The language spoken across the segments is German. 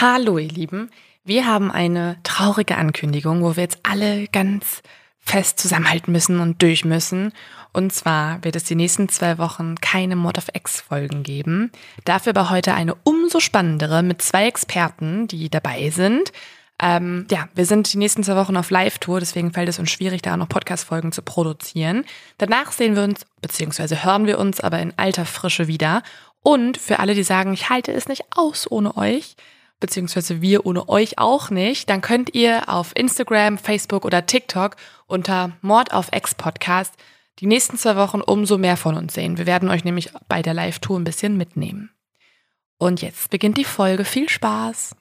Hallo ihr Lieben, wir haben eine traurige Ankündigung, wo wir jetzt alle ganz fest zusammenhalten müssen und durch müssen. Und zwar wird es die nächsten zwei Wochen keine Mod of X Folgen geben. Dafür aber heute eine umso spannendere mit zwei Experten, die dabei sind. Ähm, ja, wir sind die nächsten zwei Wochen auf Live-Tour, deswegen fällt es uns schwierig, da auch noch Podcast-Folgen zu produzieren. Danach sehen wir uns, beziehungsweise hören wir uns aber in alter Frische wieder. Und für alle, die sagen, ich halte es nicht aus ohne euch, beziehungsweise wir ohne euch auch nicht, dann könnt ihr auf Instagram, Facebook oder TikTok unter Mord auf Ex Podcast die nächsten zwei Wochen umso mehr von uns sehen. Wir werden euch nämlich bei der Live-Tour ein bisschen mitnehmen. Und jetzt beginnt die Folge. Viel Spaß!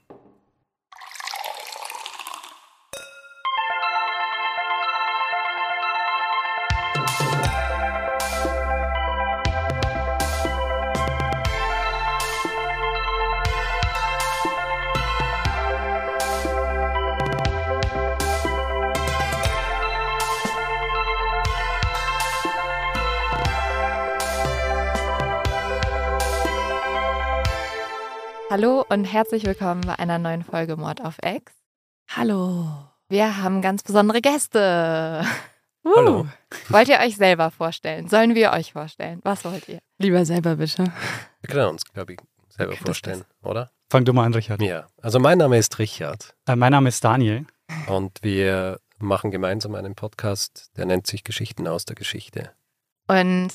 Hallo und herzlich willkommen bei einer neuen Folge Mord auf Ex. Hallo. Wir haben ganz besondere Gäste. Uh. Hallo. Wollt ihr euch selber vorstellen? Sollen wir euch vorstellen? Was wollt ihr? Lieber selber bitte. Wir können uns, glaube ich, selber Okay, vorstellen, oder? Fang du mal an, Richard. Ja. Also mein Name ist Richard Äh, mein Name ist Daniel. und wir machen gemeinsam einen Podcast, der nennt sich Geschichten aus der Geschichte. Und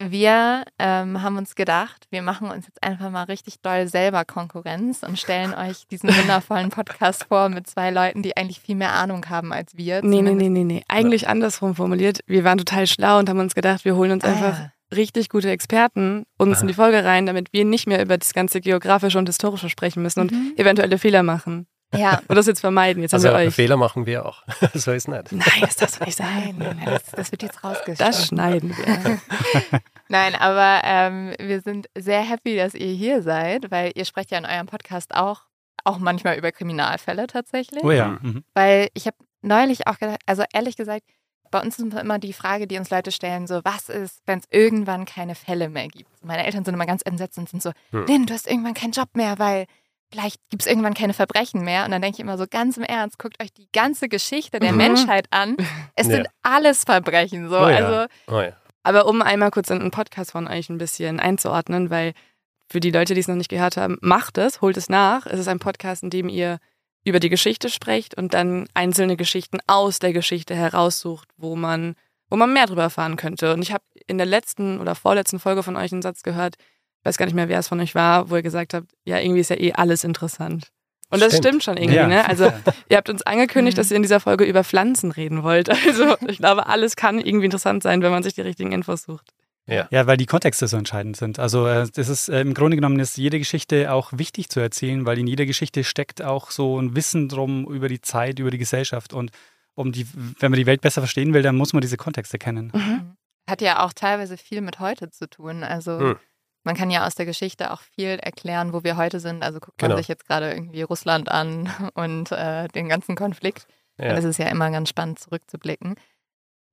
wir ähm, haben uns gedacht, wir machen uns jetzt einfach mal richtig doll selber Konkurrenz und stellen euch diesen wundervollen Podcast vor mit zwei Leuten, die eigentlich viel mehr Ahnung haben als wir. Nee, nee, Zumindest- nee, nee, nee. Eigentlich andersrum formuliert. Wir waren total schlau und haben uns gedacht, wir holen uns Ah, einfach ja. richtig gute Experten uns in die Folge rein, damit wir nicht mehr über das ganze Geografische und Historische sprechen müssen und Mhm. eventuelle Fehler machen. Ja, Und das jetzt vermeiden. Jetzt Also haben wir euch. Fehler machen wir auch. so ist nicht. Nein, das darfst du nicht sein. das, das wird jetzt rausgeschnitten. Das schneiden wir. Nein, aber ähm, wir sind sehr happy, dass ihr hier seid, weil ihr sprecht ja in eurem Podcast auch, auch manchmal über Kriminalfälle tatsächlich. Oh ja. Mhm. Weil ich habe neulich auch gedacht, also ehrlich gesagt, bei uns ist immer die Frage, die uns Leute stellen, so, was ist, wenn es irgendwann keine Fälle mehr gibt? Meine Eltern sind immer ganz entsetzt und sind so, Hm. Lynn, du hast irgendwann keinen Job mehr, weil vielleicht gibt es irgendwann keine Verbrechen mehr. Und dann denke ich immer so ganz im Ernst, guckt euch die ganze Geschichte der Mhm. Menschheit an. Es Ja. sind alles Verbrechen. So. Oh ja. Also Oh ja. Aber um einmal kurz einen Podcast von euch ein bisschen einzuordnen, weil für die Leute, die es noch nicht gehört haben, macht es, holt es nach. Es ist ein Podcast, in dem ihr über die Geschichte sprecht und dann einzelne Geschichten aus der Geschichte heraussucht, wo man, wo man mehr drüber erfahren könnte. Und ich habe in der letzten oder vorletzten Folge von euch einen Satz gehört, weiß gar nicht mehr, wer es von euch war, wo ihr gesagt habt, ja, irgendwie ist ja eh alles interessant. Und das Stimmt. stimmt schon irgendwie, Ja. ne? Also ihr habt uns angekündigt, Mhm. dass ihr in dieser Folge über Pflanzen reden wollt. Also ich glaube, alles kann irgendwie interessant sein, wenn man sich die richtigen Infos sucht. Ja. Ja, weil die Kontexte so entscheidend sind. Also äh, das ist äh, im Grunde genommen ist jede Geschichte auch wichtig zu erzählen, weil in jeder Geschichte steckt auch so ein Wissen drum über die Zeit, über die Gesellschaft und um die, wenn man die Welt besser verstehen will, dann muss man diese Kontexte kennen. hat ja auch teilweise viel mit heute zu tun. Also Hm. Man kann ja aus der Geschichte auch viel erklären, wo wir heute sind. Also guckt man Genau. sich jetzt gerade irgendwie Russland an und äh, den ganzen Konflikt. Ja. Und es ist ja immer ganz spannend zurückzublicken.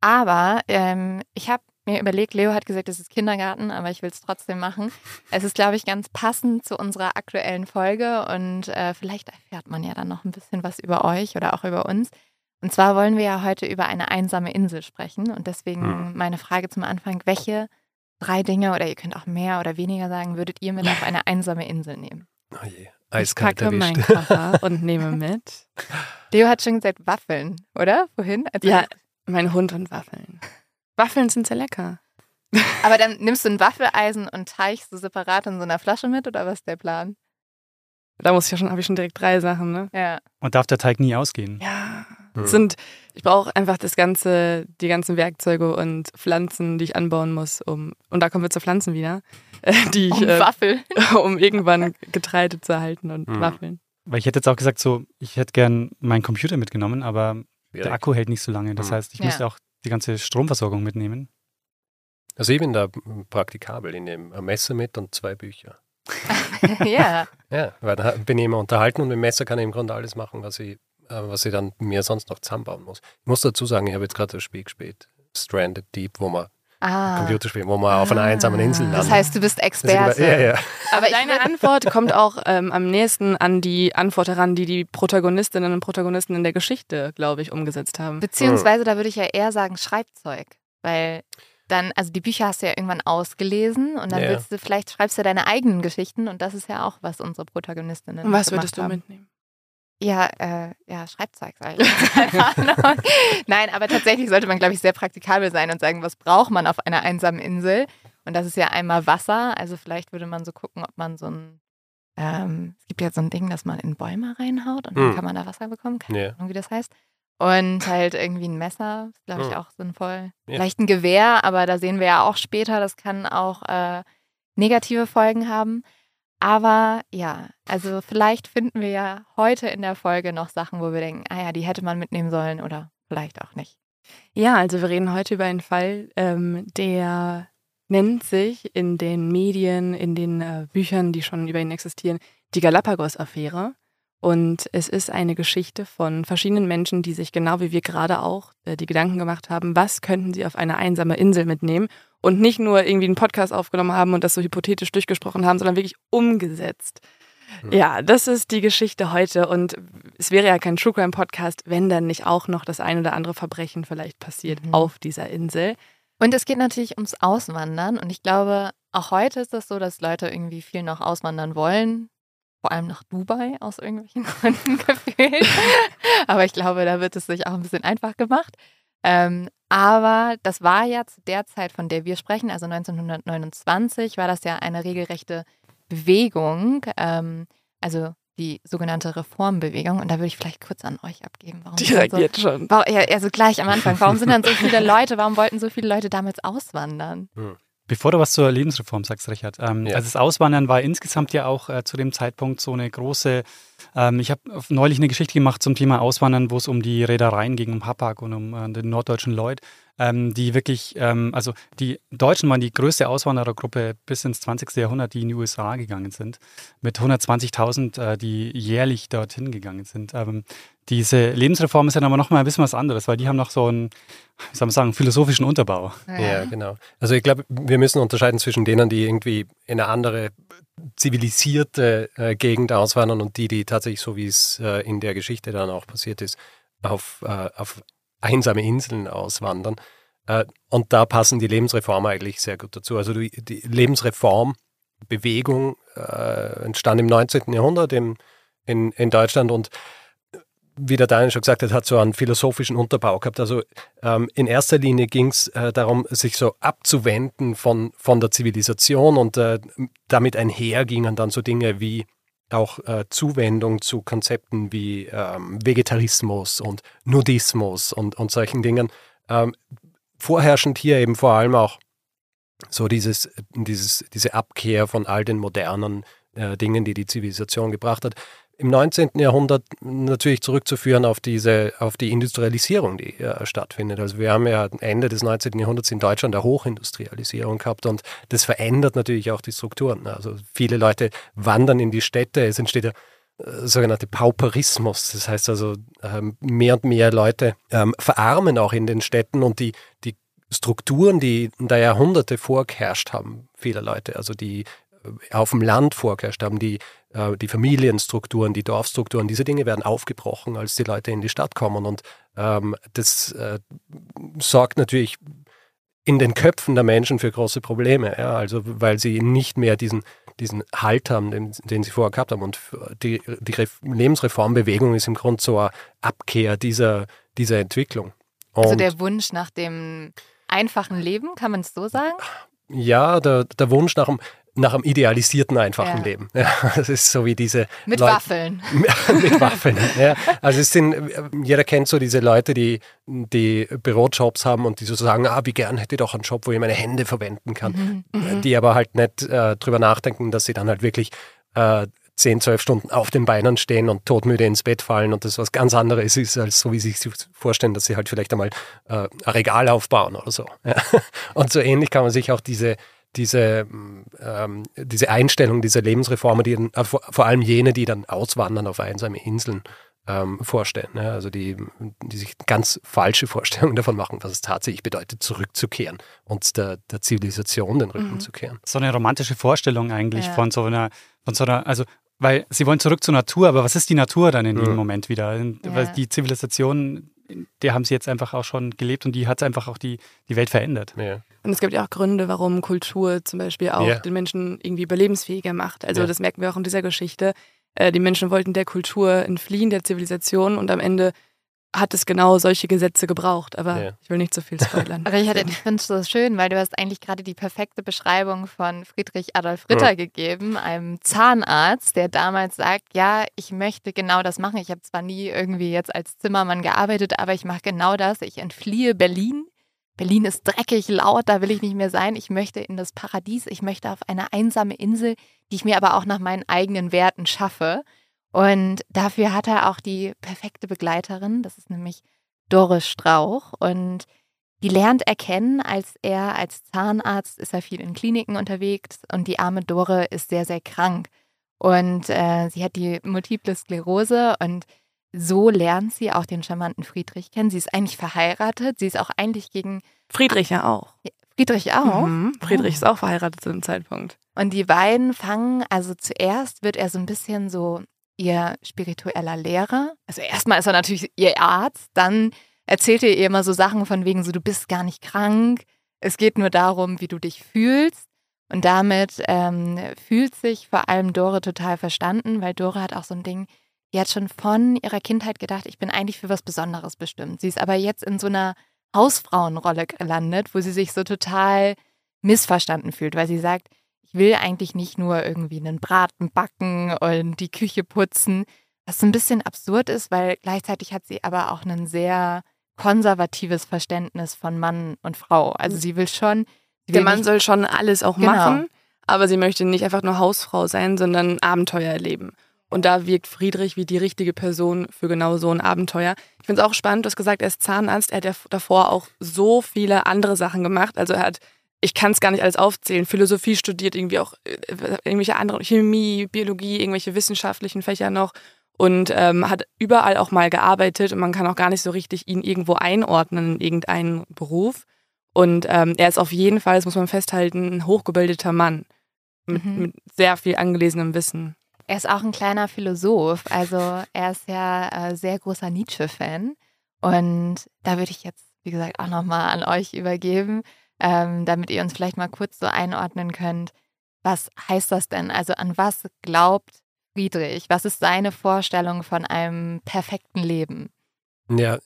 Aber ähm, ich habe mir überlegt, Leo hat gesagt, es ist Kindergarten, aber ich will es trotzdem machen. Es ist, glaube ich, ganz passend zu unserer aktuellen Folge und äh, vielleicht erfährt man ja dann noch ein bisschen was über euch oder auch über uns. Und zwar wollen wir ja heute über eine einsame Insel sprechen und deswegen Hm. meine Frage zum Anfang, welche drei Dinge oder ihr könnt auch mehr oder weniger sagen, würdet ihr mit auf eine einsame Insel nehmen? Oh je. Ich Eiskalt packe meinen erwischt. Koffer und nehme mit. Leo hat schon gesagt Waffeln, oder? Wohin? Als Ja, mein Hund und Waffeln. Waffeln sind sehr lecker. Aber dann nimmst du ein Waffeleisen und teichst du separat in so einer Flasche mit oder was ist der Plan? Da muss ich ja schon, habe ich schon direkt drei Sachen, ne? Ja. Und darf der Teig nie ausgehen. Ja. Hm. Es Sind, ich brauche einfach das ganze, die ganzen Werkzeuge und Pflanzen, die ich anbauen muss, um, und da kommen wir zu Pflanzen wieder, äh, die ich, Um äh, Waffel. um irgendwann Getreide zu erhalten und Hm. Waffeln. Weil ich hätte jetzt auch gesagt, so, ich hätte gern meinen Computer mitgenommen, aber der. Akku hält nicht so lange. Das Mhm. heißt, ich Ja. müsste auch die ganze Stromversorgung mitnehmen. Also ich bin da praktikabel. Ich nehme ein Messer mit und zwei Bücher. ja. Ja, weil da bin ich immer unterhalten und mit dem Messer kann ich im Grunde alles machen, was ich, was ich dann mir sonst noch zusammenbauen muss. Ich muss dazu sagen, ich habe jetzt gerade das Spiel gespielt, Stranded Deep, wo man Ah. Computerspiel, wo man auf einer einsamen Insel landet. Das heißt, du bist Experte. ja, ja. Aber deine Antwort kommt auch ähm, am nächsten an die Antwort heran, die die Protagonistinnen und Protagonisten in der Geschichte, glaube ich, umgesetzt haben. Beziehungsweise, da würde ich ja eher sagen Schreibzeug. Weil dann, also die Bücher hast du ja irgendwann ausgelesen und dann Ja. willst du, vielleicht schreibst du deine eigenen Geschichten und das ist ja auch, was unsere Protagonistinnen Und was gemacht würdest du haben. mitnehmen? Ja, äh, ja, Schreibzeug, Ahnung. Nein, aber tatsächlich sollte man, glaube ich, sehr praktikabel sein und sagen, was braucht man auf einer einsamen Insel? Und das ist ja einmal Wasser. Also vielleicht würde man so gucken, ob man so ein, ähm, es gibt ja so ein Ding, dass man in Bäume reinhaut und dann Hm. kann man da Wasser bekommen. Keine Ja. Ahnung, wie das heißt. Und halt irgendwie ein Messer, glaube ich, Hm. auch sinnvoll. Ja. Vielleicht ein Gewehr, aber da sehen wir ja auch später, das kann auch äh, negative Folgen haben. Aber ja, also vielleicht finden wir ja heute in der Folge noch Sachen, wo wir denken, ah ja, die hätte man mitnehmen sollen oder vielleicht auch nicht. Ja, also wir reden heute über einen Fall, ähm, der nennt sich in den Medien, in den äh, Büchern, die schon über ihn existieren, die Galapagos-Affäre. Und es ist eine Geschichte von verschiedenen Menschen, die sich genau wie wir gerade auch äh, die Gedanken gemacht haben, was könnten sie auf eine einsame Insel mitnehmen und nicht nur irgendwie einen Podcast aufgenommen haben und das so hypothetisch durchgesprochen haben, sondern wirklich umgesetzt. Hm. Ja, das ist die Geschichte heute und es wäre ja kein True Crime Podcast, wenn dann nicht auch noch das ein oder andere Verbrechen vielleicht passiert Mhm. auf dieser Insel. Und es geht natürlich ums Auswandern. Und ich glaube, auch heute ist es so, dass Leute irgendwie viel noch auswandern wollen. Vor allem nach Dubai aus irgendwelchen Gründen gefühlt. Aber ich glaube, da wird es sich auch ein bisschen einfach gemacht. Ähm, aber das war ja zu der Zeit, von der wir sprechen, also 1929, war das ja eine regelrechte Bewegung, ähm, also die sogenannte Reformbewegung. Und da würde ich vielleicht kurz an euch abgeben. Warum Direkt so, jetzt schon. Warum, ja, also gleich am Anfang. Warum sind dann so viele Leute, warum wollten so viele Leute damals auswandern? Bevor du was zur Lebensreform sagst, Richard, ähm, Ja. also das Auswandern war insgesamt ja auch äh, zu dem Zeitpunkt so eine große, ähm, ich habe neulich eine Geschichte gemacht zum Thema Auswandern, wo es um die Reedereien ging, um Hapag und um äh, den norddeutschen Lloyd, ähm, die wirklich, ähm, also die Deutschen waren die größte Auswanderergruppe bis ins 20. Jahrhundert, die in die USA gegangen sind, mit 120.000, äh, die jährlich dorthin gegangen sind. Ähm, diese Lebensreform ist dann aber nochmal ein bisschen was anderes, weil die haben noch so einen, wie soll man sagen, philosophischen Unterbau. Ja, genau. Also ich glaube, wir müssen unterscheiden zwischen denen, die irgendwie in eine andere zivilisierte äh, Gegend auswandern und die, die tatsächlich, so wie es äh, in der Geschichte dann auch passiert ist, auf, äh, auf einsame Inseln auswandern. Äh, und da passen die Lebensreformen eigentlich sehr gut dazu. Also die, Lebensreformbewegung äh, entstand im 19. Jahrhundert in, Deutschland und wie der Daniel schon gesagt hat, hat so einen philosophischen Unterbau gehabt. Also ähm, in erster Linie ging es äh, darum, sich so abzuwenden von, von der Zivilisation und äh, damit einher gingen dann so Dinge wie auch äh, Zuwendung zu Konzepten wie ähm, Vegetarismus und Nudismus und, und solchen Dingen. Ähm, vorherrschend hier eben vor allem auch so dieses, dieses, diese Abkehr von all den modernen äh, Dingen, die die Zivilisation gebracht hat im 19. Jahrhundert natürlich zurückzuführen auf diese, auf die Industrialisierung, die äh, stattfindet. Also wir haben ja Ende des 19. Jahrhunderts in Deutschland eine Hochindustrialisierung gehabt und das verändert natürlich auch die Strukturen. Also viele Leute wandern in die Städte, es entsteht der äh, sogenannte Pauperismus. Das heißt also, ähm, mehr und mehr Leute ähm, verarmen auch in den Städten und die, die Strukturen, die da Jahrhunderte vorgeherrscht haben, vieler Leute, also die äh, auf dem Land vorgeherrscht haben, die äh, die Familienstrukturen, die Dorfstrukturen, diese Dinge werden aufgebrochen, als die Leute in die Stadt kommen. Und ähm, das äh, sorgt natürlich in den Köpfen der Menschen für große Probleme, ja? also weil sie nicht mehr diesen, diesen Halt haben, den, den sie vorher gehabt haben. Und die, die Ref Lebensreformbewegung ist im Grunde so eine Abkehr dieser, dieser Entwicklung. Und Also der Wunsch nach dem einfachen Leben, kann man es so sagen? ja, der, der Wunsch nach einem, nach einem idealisierten, einfachen Ja. Leben. Ja, das ist so wie diese Mit Leute- Waffeln. mit Waffeln. Ja. Also es sind, jeder kennt so diese Leute, die, die Bürojobs haben und die so sagen, ah, wie gern hätte ich doch einen Job, wo ich meine Hände verwenden kann. Mhm. Die aber halt nicht äh, drüber nachdenken, dass sie dann halt wirklich äh, 10, 12 Stunden auf den Beinen stehen und todmüde ins Bett fallen und das was ganz anderes ist, als so wie sie sich vorstellen, dass sie halt vielleicht einmal äh, ein Regal aufbauen oder so. Ja. Und so ähnlich kann man sich auch diese diese, ähm, diese Einstellung dieser Lebensreformer, die dann, äh, vor, vor allem jene, die dann auswandern auf einsame Inseln, ähm, vorstellen. Ne? Also die, die sich ganz falsche Vorstellungen davon machen, was es tatsächlich bedeutet, zurückzukehren und der, der Zivilisation den Rücken mhm. zu kehren. So eine romantische Vorstellung eigentlich ja. von so einer, von so einer, also weil sie wollen zurück zur Natur, aber was ist die Natur dann in mhm. dem Moment wieder? Ja. Weil die Zivilisation, der haben sie jetzt einfach auch schon gelebt und die hat einfach auch die, die Welt verändert. Ja. Und es gibt ja auch Gründe, warum Kultur zum Beispiel auch ja. den Menschen irgendwie überlebensfähiger macht. Also das merken wir auch in dieser Geschichte. Äh, die Menschen wollten der Kultur entfliehen, der Zivilisation und am Ende hat es genau solche Gesetze gebraucht. Aber ja. ich will nicht zu so viel spoilern. Aber ich, ich finde es so schön, weil du hast eigentlich gerade die perfekte Beschreibung von Friedrich Adolf Ritter ja. gegeben, einem Zahnarzt, der damals sagt, ja, ich möchte genau das machen. Ich habe zwar nie irgendwie jetzt als Zimmermann gearbeitet, aber ich mache genau das. Ich entfliehe Berlin Berlin ist dreckig, laut, da will ich nicht mehr sein. Ich möchte in das Paradies, ich möchte auf eine einsame Insel, die ich mir aber auch nach meinen eigenen Werten schaffe. Und dafür hat er auch die perfekte Begleiterin, das ist nämlich Doris Strauch. Und die lernt er kennen, als er als Zahnarzt ist er viel in Kliniken unterwegs und die arme Dore ist sehr, sehr krank. Und äh, sie hat die multiple Sklerose und so lernt sie auch den charmanten Friedrich kennen. Sie ist eigentlich verheiratet. Sie ist auch eigentlich gegen. Friedrich ja auch. Friedrich auch. Mhm. Friedrich oh. ist auch verheiratet zu dem Zeitpunkt. Und die beiden fangen, also zuerst wird er so ein bisschen so ihr spiritueller Lehrer. Also erstmal ist er natürlich ihr Arzt, dann erzählt er ihr immer so Sachen von wegen so, du bist gar nicht krank. Es geht nur darum, wie du dich fühlst. Und damit ähm, fühlt sich vor allem Dore total verstanden, weil Dore hat auch so ein Ding, die hat schon von ihrer Kindheit gedacht, ich bin eigentlich für was Besonderes bestimmt. Sie ist aber jetzt in so einer Hausfrauenrolle gelandet, wo sie sich so total missverstanden fühlt, weil sie sagt, ich will eigentlich nicht nur irgendwie einen Braten backen und die Küche putzen, was so ein bisschen absurd ist, weil gleichzeitig hat sie aber auch ein sehr konservatives Verständnis von Mann und Frau. Also sie will schon. Sie will Der Mann soll schon alles auch genau. machen, aber sie möchte nicht einfach nur Hausfrau sein, sondern Abenteuer erleben. Und da wirkt Friedrich wie die richtige Person für genau so ein Abenteuer. Ich finde es auch spannend, du hast gesagt, er ist Zahnarzt. Er hat ja davor auch so viele andere Sachen gemacht. Also er hat, ich kann es gar nicht alles aufzählen, Philosophie studiert, irgendwie auch äh, irgendwelche andere, Chemie, Biologie, irgendwelche wissenschaftlichen Fächer noch. Und ähm, hat überall auch mal gearbeitet und man kann auch gar nicht so richtig ihn irgendwo einordnen in irgendeinen Beruf. Und ähm, er ist auf jeden Fall, das muss man festhalten, ein hochgebildeter Mann mit, mhm. mit sehr viel angelesenem Wissen. Er ist auch ein kleiner Philosoph. Also er ist ja äh, sehr großer Nietzsche-Fan. Und da würde ich jetzt, wie gesagt, auch nochmal an euch übergeben, ähm, damit ihr uns vielleicht mal kurz so einordnen könnt. Was heißt das denn? Also an was glaubt Friedrich? Was ist seine Vorstellung von einem perfekten Leben? Ja,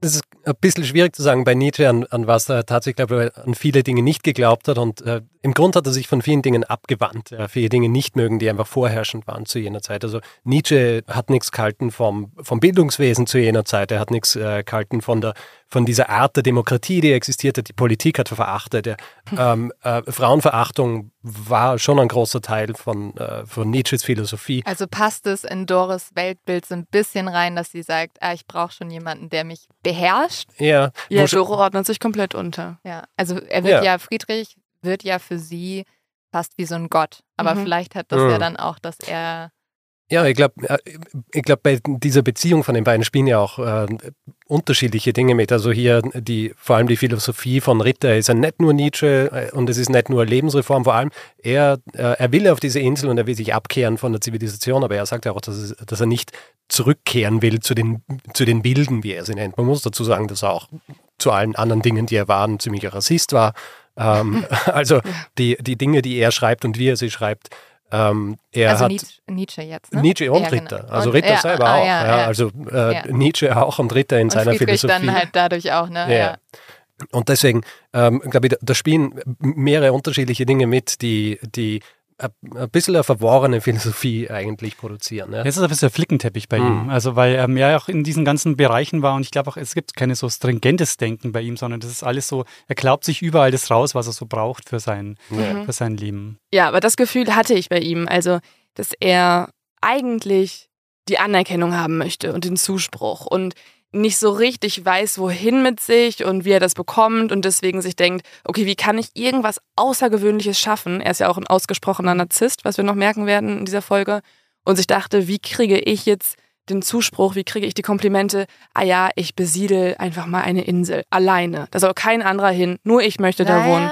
das ist ein bisschen schwierig zu sagen bei Nietzsche, an, an was er tatsächlich glaube, an viele Dinge nicht geglaubt hat. Und äh, im Grund hat er sich von vielen Dingen abgewandt, ja, viele Dinge nicht mögen, die einfach vorherrschend waren zu jener Zeit. Also Nietzsche hat nichts gehalten vom, vom Bildungswesen zu jener Zeit, er hat nichts äh, gehalten von der von dieser Art der Demokratie, die existierte. Die Politik hat verachtet. Der, ähm, äh, Frauenverachtung war schon ein großer Teil von, äh, von Nietzsches Philosophie. Also passt es in Doris Weltbild so ein bisschen rein, dass sie sagt, ah, ich brauche schon jemanden, der mich beherrscht? Ja. Ja, Dore ordnet sich komplett unter. Ja, also er wird ja, ja Friedrich wird ja für sie fast wie so ein Gott. Aber mhm. vielleicht hat das mhm. ja dann auch, dass er ja, ich glaube, äh, ich glaub, bei dieser Beziehung von den beiden spielen ja auch äh, unterschiedliche Dinge mit. Also hier die, vor allem die Philosophie von Ritter ist ja nicht nur Nietzsche äh, und es ist nicht nur Lebensreform, vor allem er, äh, er will auf diese Insel und er will sich abkehren von der Zivilisation, aber er sagt ja auch, dass, es, dass er nicht zurückkehren will zu den, zu den Bilden, wie er sie nennt. Man muss dazu sagen, dass er auch zu allen anderen Dingen, die er war, ein ziemlicher Rassist war. Ähm, also die, die Dinge, die er schreibt und wie er sie schreibt, ähm, er also hat Nietzsche jetzt. Ne? Nietzsche und ja, Ritter. Genau. Also Ritter und, selber ja, auch. Ja, also äh, Nietzsche auch und Ritter in und seiner Friedrich Philosophie. dann halt dadurch auch, ne? Ja. Und deswegen, ähm, glaube ich, da spielen mehrere unterschiedliche Dinge mit, die, die ein bisschen eine verworrene Philosophie eigentlich produzieren. Ja. Es ist ein bisschen Flickenteppich bei mhm. ihm. Also weil er ja auch in diesen ganzen Bereichen war und ich glaube auch, es gibt keine so stringentes Denken bei ihm, sondern das ist alles so, er glaubt sich überall das raus, was er so braucht für sein, mhm. für sein Leben. Ja, aber das Gefühl hatte ich bei ihm, also dass er eigentlich die Anerkennung haben möchte und den Zuspruch und nicht so richtig weiß, wohin mit sich und wie er das bekommt und deswegen sich denkt, okay, wie kann ich irgendwas Außergewöhnliches schaffen? Er ist ja auch ein ausgesprochener Narzisst, was wir noch merken werden in dieser Folge. Und sich dachte, wie kriege ich jetzt den Zuspruch, wie kriege ich die Komplimente, ah ja, ich besiedel einfach mal eine Insel alleine. Da soll kein anderer hin, nur ich möchte da naja, wohnen.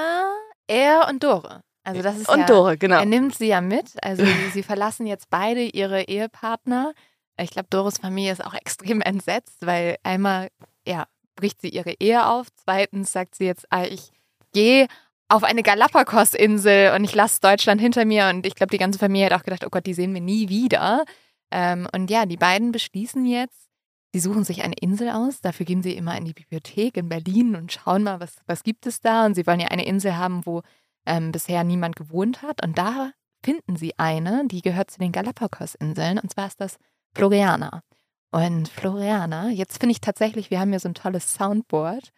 Er und Dore. Also das ist Und ja, Dore, genau. Er nimmt sie ja mit. Also sie verlassen jetzt beide ihre Ehepartner. Ich glaube, Dores Familie ist auch extrem entsetzt, weil einmal, ja, bricht sie ihre Ehe auf. Zweitens sagt sie jetzt, ah, ich gehe auf eine Galapagos-Insel und ich lasse Deutschland hinter mir. Und ich glaube, die ganze Familie hat auch gedacht, oh Gott, die sehen wir nie wieder. Ähm, und ja, die beiden beschließen jetzt, sie suchen sich eine Insel aus. Dafür gehen sie immer in die Bibliothek in Berlin und schauen mal, was, was gibt es da. Und sie wollen ja eine Insel haben, wo ähm, bisher niemand gewohnt hat. Und da finden sie eine, die gehört zu den Galapagos-Inseln. Und zwar ist das Floriana. Und Floriana, jetzt finde ich tatsächlich, wir haben hier so ein tolles Soundboard.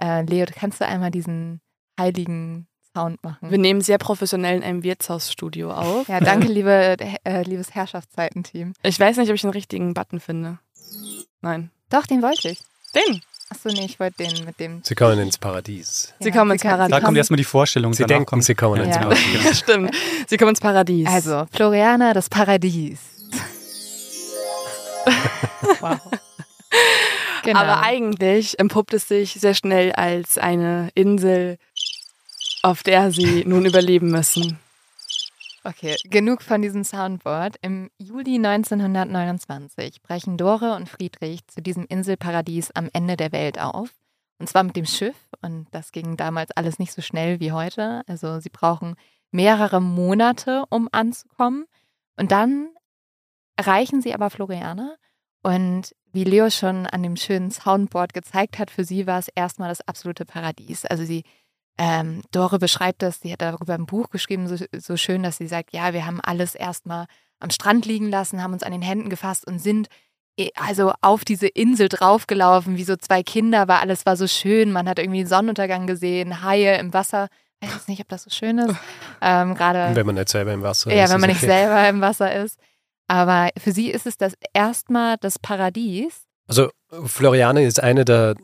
Äh, Leo, kannst du einmal diesen heiligen Sound machen? Wir nehmen sehr professionell in einem Wirtshausstudio auf. Ja, danke, liebe, äh, liebes Herrschaftszeitenteam. Ich weiß nicht, ob ich einen richtigen Button finde. Nein. Doch, den wollte ich. Den. Achso, nee, ich wollte den mit dem. Sie kommen ins Paradies. Sie kommen ins Paradies. Da kommt erstmal die Vorstellung. Sie danach denken, kommt- sie kommen ins Ja. Paradies. Stimmt. Sie kommen ins Paradies. Also, Floriana, das Paradies. wow. Genau. Aber eigentlich empuppt es sich sehr schnell als eine Insel, auf der sie nun überleben müssen. Okay, genug von diesem Soundboard. Im Juli 1929 brechen Dore und Friedrich zu diesem Inselparadies am Ende der Welt auf. Und zwar mit dem Schiff. Und das ging damals alles nicht so schnell wie heute. Also sie brauchen mehrere Monate, um anzukommen. Und dann erreichen sie aber Floriana. Und wie Leo schon an dem schönen Soundboard gezeigt hat, für sie war es erstmal das absolute Paradies. Also sie ähm, Dore beschreibt das, sie hat darüber ein Buch geschrieben, so, so schön, dass sie sagt, ja, wir haben alles erstmal am Strand liegen lassen, haben uns an den Händen gefasst und sind eh, also auf diese Insel draufgelaufen, wie so zwei Kinder, weil alles war so schön. Man hat irgendwie den Sonnenuntergang gesehen, Haie im Wasser. Ich weiß nicht, ob das so schön ist. Ähm, Gerade Wenn man nicht selber im Wasser ja, ist. wenn man ist nicht okay. selber im Wasser ist. Aber für sie ist es das erstmal das Paradies. Also Floriane ist eine der,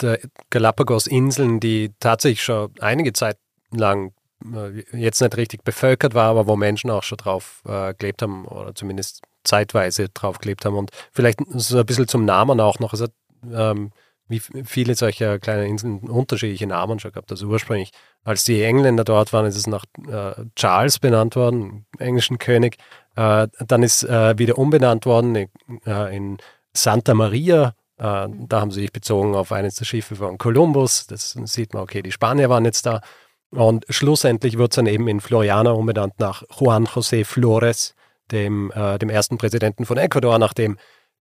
der Galapagos-Inseln, die tatsächlich schon einige Zeit lang äh, jetzt nicht richtig bevölkert war, aber wo Menschen auch schon drauf äh, gelebt haben oder zumindest zeitweise drauf gelebt haben. Und vielleicht so ein bisschen zum Namen auch noch. Es hat ähm, wie viele solcher kleinen Inseln unterschiedliche Namen schon gehabt. Also ursprünglich, als die Engländer dort waren, ist es nach äh, Charles benannt worden, englischen König. Äh, dann ist äh, wieder umbenannt worden in, äh, in Santa Maria. Äh, da haben sie sich bezogen auf eines der Schiffe von Kolumbus. Das sieht man, okay, die Spanier waren jetzt da. Und schlussendlich wird es dann eben in Floriana umbenannt nach Juan José Flores, dem, äh, dem ersten Präsidenten von Ecuador, nachdem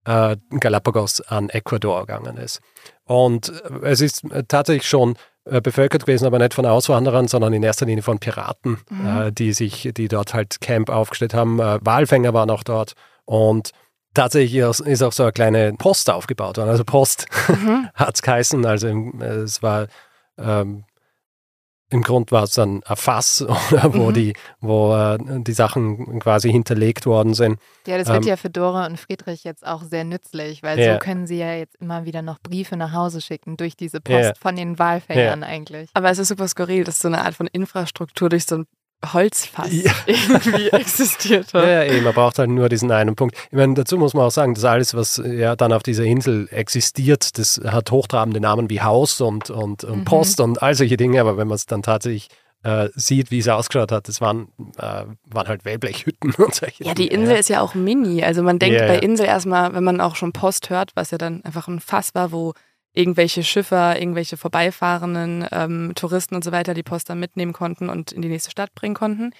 äh, Galapagos an Ecuador gegangen ist. Und es ist tatsächlich schon äh, bevölkert gewesen, aber nicht von Auswanderern, sondern in erster Linie von Piraten, äh, die sich, die dort halt Camp aufgestellt haben. Äh, Walfänger waren auch dort und tatsächlich ist auch so eine kleine Post aufgebaut worden. Also Post hat es geheißen. Also äh, es war ähm, im Grund war es dann ein Fass, oder, wo, Mhm. die, wo äh, die Sachen quasi hinterlegt worden sind. Ja, das wird Ähm, ja für Dora und Friedrich jetzt auch sehr nützlich, weil Ja. so können sie ja jetzt immer wieder noch Briefe nach Hause schicken durch diese Post Ja. von den Walfängern eigentlich. Aber es ist super skurril, dass so eine Art von Infrastruktur durch so ein Holzfass Ja. irgendwie existiert Ja, hat. ja, eben, man braucht halt nur diesen einen Punkt. Ich meine, dazu muss man auch sagen, dass alles, was ja dann auf dieser Insel existiert, das hat hochtrabende Namen wie Haus und, und, und Mhm. Post und all solche Dinge, aber wenn man es dann tatsächlich äh, sieht, wie es ausgeschaut hat, das waren, äh, waren halt Wellblechhütten und solche Ja, die. Insel ist ja auch mini. Also man denkt Ja, bei ja. Insel erstmal, wenn man auch schon Post hört, was ja dann einfach ein Fass war, wo irgendwelche Schiffer, irgendwelche vorbeifahrenden ähm, Touristen und so weiter die Post dann mitnehmen konnten und in die nächste Stadt bringen konnten.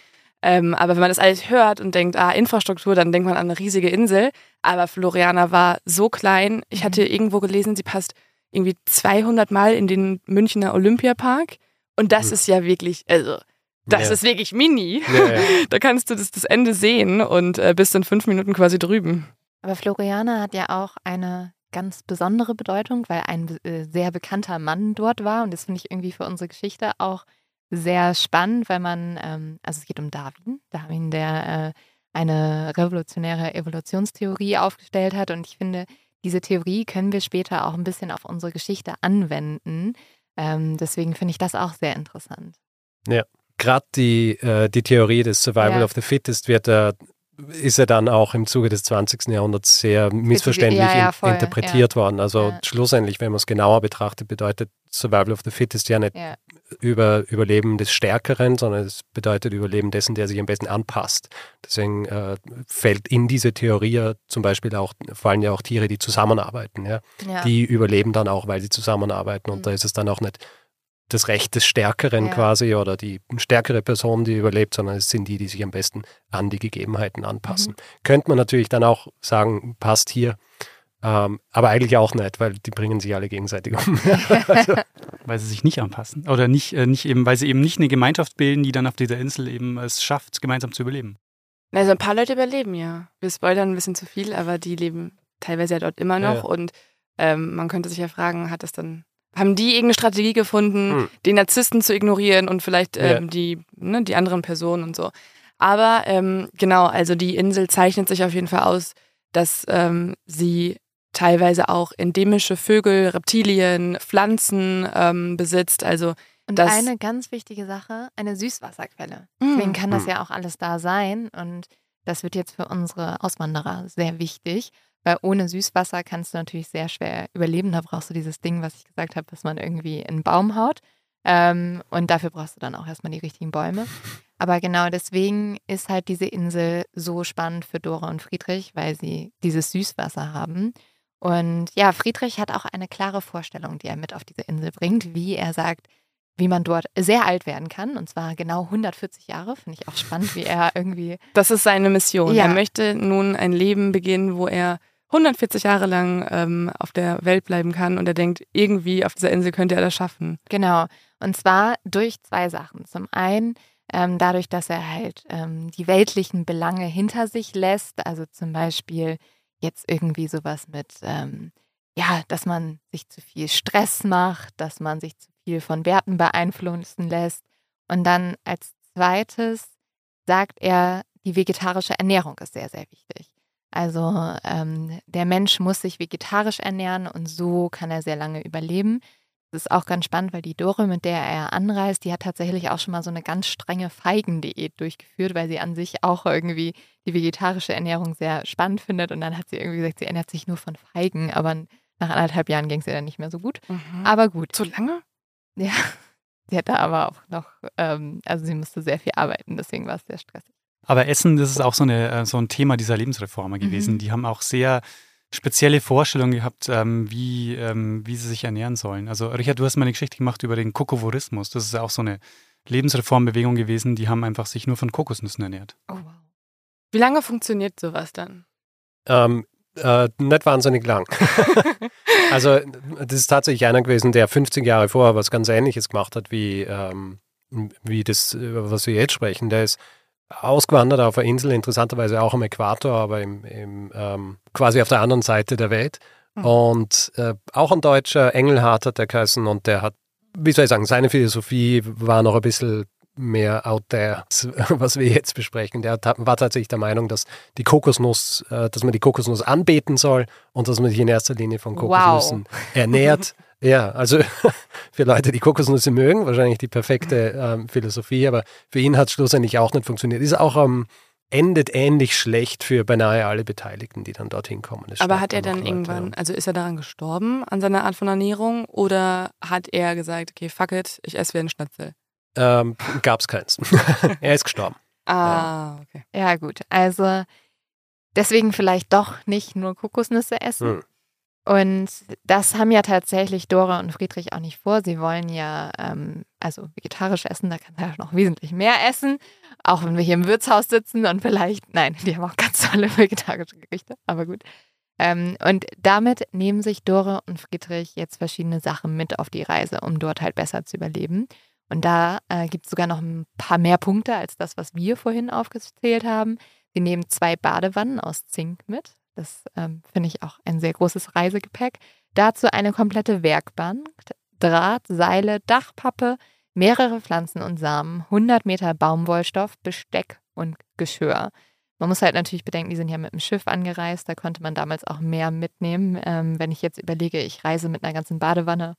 Ähm, aber wenn man das alles hört und denkt, ah, Infrastruktur, dann denkt man an eine riesige Insel. Aber Floriana war so klein. Ich hatte irgendwo gelesen, sie passt irgendwie 200 Mal in den Münchner Olympiapark. Und das Hm. ist ja wirklich, also, das Ja. ist wirklich mini. Ja, ja. Da kannst du das, das Ende sehen und äh, bist in fünf Minuten quasi drüben. Aber Floriana hat ja auch eine ganz besondere Bedeutung, weil ein äh, sehr bekannter Mann dort war. Und das finde ich irgendwie für unsere Geschichte auch sehr spannend, weil man, ähm, also es geht um Darwin, Darwin, der äh, eine revolutionäre Evolutionstheorie aufgestellt hat. Und ich finde, diese Theorie können wir später auch ein bisschen auf unsere Geschichte anwenden. Ähm, deswegen finde ich das auch sehr interessant. Gerade die, äh, die Theorie des Survival Ja. of the Fittest wird äh, ist er dann auch im Zuge des 20. Jahrhunderts sehr missverständlich ja, ja, voll, in, interpretiert worden. Also Ja. schlussendlich, wenn man es genauer betrachtet, bedeutet Survival of the Fittest ja nicht Ja. über Überleben des Stärkeren, sondern es bedeutet Überleben dessen, der sich am besten anpasst. Deswegen äh, fällt in diese Theorie ja zum Beispiel auch, fallen ja auch Tiere, die zusammenarbeiten. Ja? Ja. Die überleben dann auch, weil sie zusammenarbeiten. Und Mhm. da ist es dann auch nicht das Recht des Stärkeren Ja. quasi oder die stärkere Person, die überlebt, sondern es sind die, die sich am besten an die Gegebenheiten anpassen. Mhm. Könnte man natürlich dann auch sagen, passt hier. Ähm, aber eigentlich auch nicht, weil die bringen sich alle gegenseitig um. weil sie sich nicht anpassen. Oder nicht, äh, nicht eben, weil sie eben nicht eine Gemeinschaft bilden, die dann auf dieser Insel eben es schafft, gemeinsam zu überleben. Also ein paar Leute überleben ja. Wir spoilern ein bisschen zu viel, aber die leben teilweise ja dort immer noch. Ja. Und ähm, man könnte sich ja fragen, hat das dann, haben die irgendeine Strategie gefunden, Hm. den Narzissten zu ignorieren und vielleicht Ja. ähm, die, ne, die anderen Personen und so. Aber ähm, genau, also die Insel zeichnet sich auf jeden Fall aus, dass ähm, sie teilweise auch endemische Vögel, Reptilien, Pflanzen ähm, besitzt. Also Und das- eine ganz wichtige Sache, eine Süßwasserquelle. Deswegen kann das Mhm. ja auch alles da sein. Und das wird jetzt für unsere Auswanderer sehr wichtig. Weil ohne Süßwasser kannst du natürlich sehr schwer überleben. Da brauchst du dieses Ding, was ich gesagt habe, was man irgendwie in einen Baum haut. Ähm, und dafür brauchst du dann auch erstmal die richtigen Bäume. Aber genau deswegen ist halt diese Insel so spannend für Dora und Friedrich, weil sie dieses Süßwasser haben. Und ja, Friedrich hat auch eine klare Vorstellung, die er mit auf diese Insel bringt, wie er sagt, wie man dort sehr alt werden kann. Und zwar genau 140 Jahre. Finde ich auch spannend, wie er irgendwie. Das ist seine Mission. Ja. Er möchte nun ein Leben beginnen, wo er 140 Jahre lang ähm, auf der Welt bleiben kann und er denkt, irgendwie auf dieser Insel könnte er das schaffen. Genau. Und zwar durch zwei Sachen. Zum einen ähm, dadurch, dass er halt ähm, die weltlichen Belange hinter sich lässt. Also zum Beispiel jetzt irgendwie sowas mit, ähm, ja, dass man sich zu viel Stress macht, dass man sich zu viel von Werten beeinflussen lässt. Und dann als zweites sagt er, die vegetarische Ernährung ist sehr, sehr wichtig. Also ähm, der Mensch muss sich vegetarisch ernähren und so kann er sehr lange überleben. Das ist auch ganz spannend, weil die Dore, mit der er anreist, die hat tatsächlich auch schon mal so eine ganz strenge Feigendiät durchgeführt, weil sie an sich auch irgendwie die vegetarische Ernährung sehr spannend findet. Und dann hat sie irgendwie gesagt, sie ernährt sich nur von Feigen, aber nach anderthalb Jahren ging es ihr dann nicht mehr so gut. Aber gut. Zu lange? Ja, sie hatte aber auch noch, ähm, also sie musste sehr viel arbeiten, deswegen war es sehr stressig. Aber Essen, das ist auch so, eine, äh, so ein Thema dieser Lebensreformer gewesen. Mhm. Die haben auch sehr spezielle Vorstellungen gehabt, ähm, wie, ähm, wie sie sich ernähren sollen. Also Richard, du hast mal eine Geschichte gemacht über den Kokovorismus. Das ist auch so eine Lebensreformbewegung gewesen. Die haben einfach sich nur von Kokosnüssen ernährt. Oh wow. Wie lange funktioniert sowas dann? Ähm, äh, nicht wahnsinnig lang. also das ist tatsächlich einer gewesen, der 15 Jahre vorher was ganz Ähnliches gemacht hat, wie, ähm, wie das, über was wir jetzt sprechen. Der ist ausgewandert auf einer Insel, interessanterweise auch am Äquator, aber im, im, ähm, quasi auf der anderen Seite der Welt. Mhm. Und äh, auch ein Deutscher, Engelhardt hat der geheißen und der hat, wie soll ich sagen, seine Philosophie war noch ein bisschen mehr out there, was wir jetzt besprechen. Der war tatsächlich der Meinung, dass die Kokosnuss, äh, dass man die Kokosnuss anbeten soll und dass man sich in erster Linie von Kokosnüssen ernährt. Ja, also für Leute, die Kokosnüsse mögen, wahrscheinlich die perfekte ähm, Philosophie, aber für ihn hat es schlussendlich auch nicht funktioniert. Ist auch ähm, endet ähnlich schlecht für beinahe alle Beteiligten, die dann dorthin kommen. Aber hat er dann irgendwann, ja. also ist er daran gestorben, an seiner Art von Ernährung? Oder hat er gesagt, okay, fuck it, ich esse wie ein Schnitzel? Ähm, Gab es keins. er ist gestorben. Ah, okay. Ja, gut. Also deswegen vielleicht doch nicht nur Kokosnüsse essen. Hm. Und das haben ja tatsächlich Dora und Friedrich auch nicht vor. Sie wollen ja ähm, also vegetarisch essen, da kann er noch wesentlich mehr essen. Auch wenn wir hier im Wirtshaus sitzen und vielleicht, nein, die haben auch ganz tolle vegetarische Gerichte, aber gut. Ähm, und damit nehmen sich Dora und Friedrich jetzt verschiedene Sachen mit auf die Reise, um dort halt besser zu überleben. Und da äh, gibt es sogar noch ein paar mehr Punkte als das, was wir vorhin aufgezählt haben. Sie nehmen zwei Badewannen aus Zink mit. Das ähm, finde ich auch ein sehr großes Reisegepäck. Dazu eine komplette Werkbank, Draht, Seile, Dachpappe, mehrere Pflanzen und Samen, 100 Meter Baumwollstoff, Besteck und Geschirr. Man muss halt natürlich bedenken, die sind ja mit dem Schiff angereist, da konnte man damals auch mehr mitnehmen. Ähm, wenn ich jetzt überlege, ich reise mit einer ganzen Badewanne,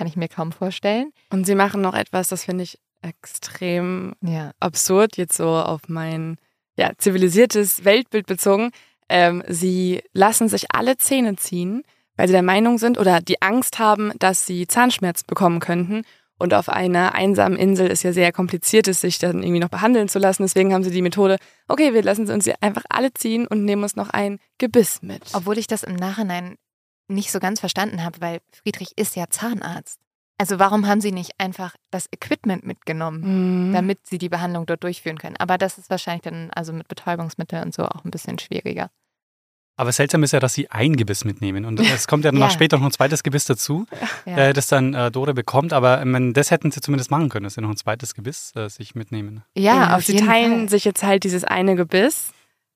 kann ich mir kaum vorstellen. Und sie machen noch etwas, das finde ich extrem Ja. absurd, jetzt so auf mein ja, zivilisiertes Weltbild bezogen. Ähm, sie lassen sich alle Zähne ziehen, weil sie der Meinung sind oder die Angst haben, dass sie Zahnschmerz bekommen könnten. Und auf einer einsamen Insel ist ja sehr kompliziert, es sich dann irgendwie noch behandeln zu lassen. Deswegen haben sie die Methode, okay, wir lassen sie uns einfach alle ziehen und nehmen uns noch ein Gebiss mit. Obwohl ich das im Nachhinein nicht so ganz verstanden habe, weil Friedrich ist ja Zahnarzt. Also warum haben sie nicht einfach das Equipment mitgenommen, Mhm. damit sie die Behandlung dort durchführen können? Aber das ist wahrscheinlich dann also mit Betäubungsmitteln und so auch ein bisschen schwieriger. Aber seltsam ist ja, dass sie ein Gebiss mitnehmen. Und es kommt ja dann Ja. noch später noch ein zweites Gebiss dazu, Ja. äh, das dann äh, Dore bekommt. Aber meine, das hätten sie zumindest machen können, dass sie noch ein zweites Gebiss äh, sich mitnehmen. ja, auf sie jeden teilen Fall. sich jetzt halt dieses eine Gebiss.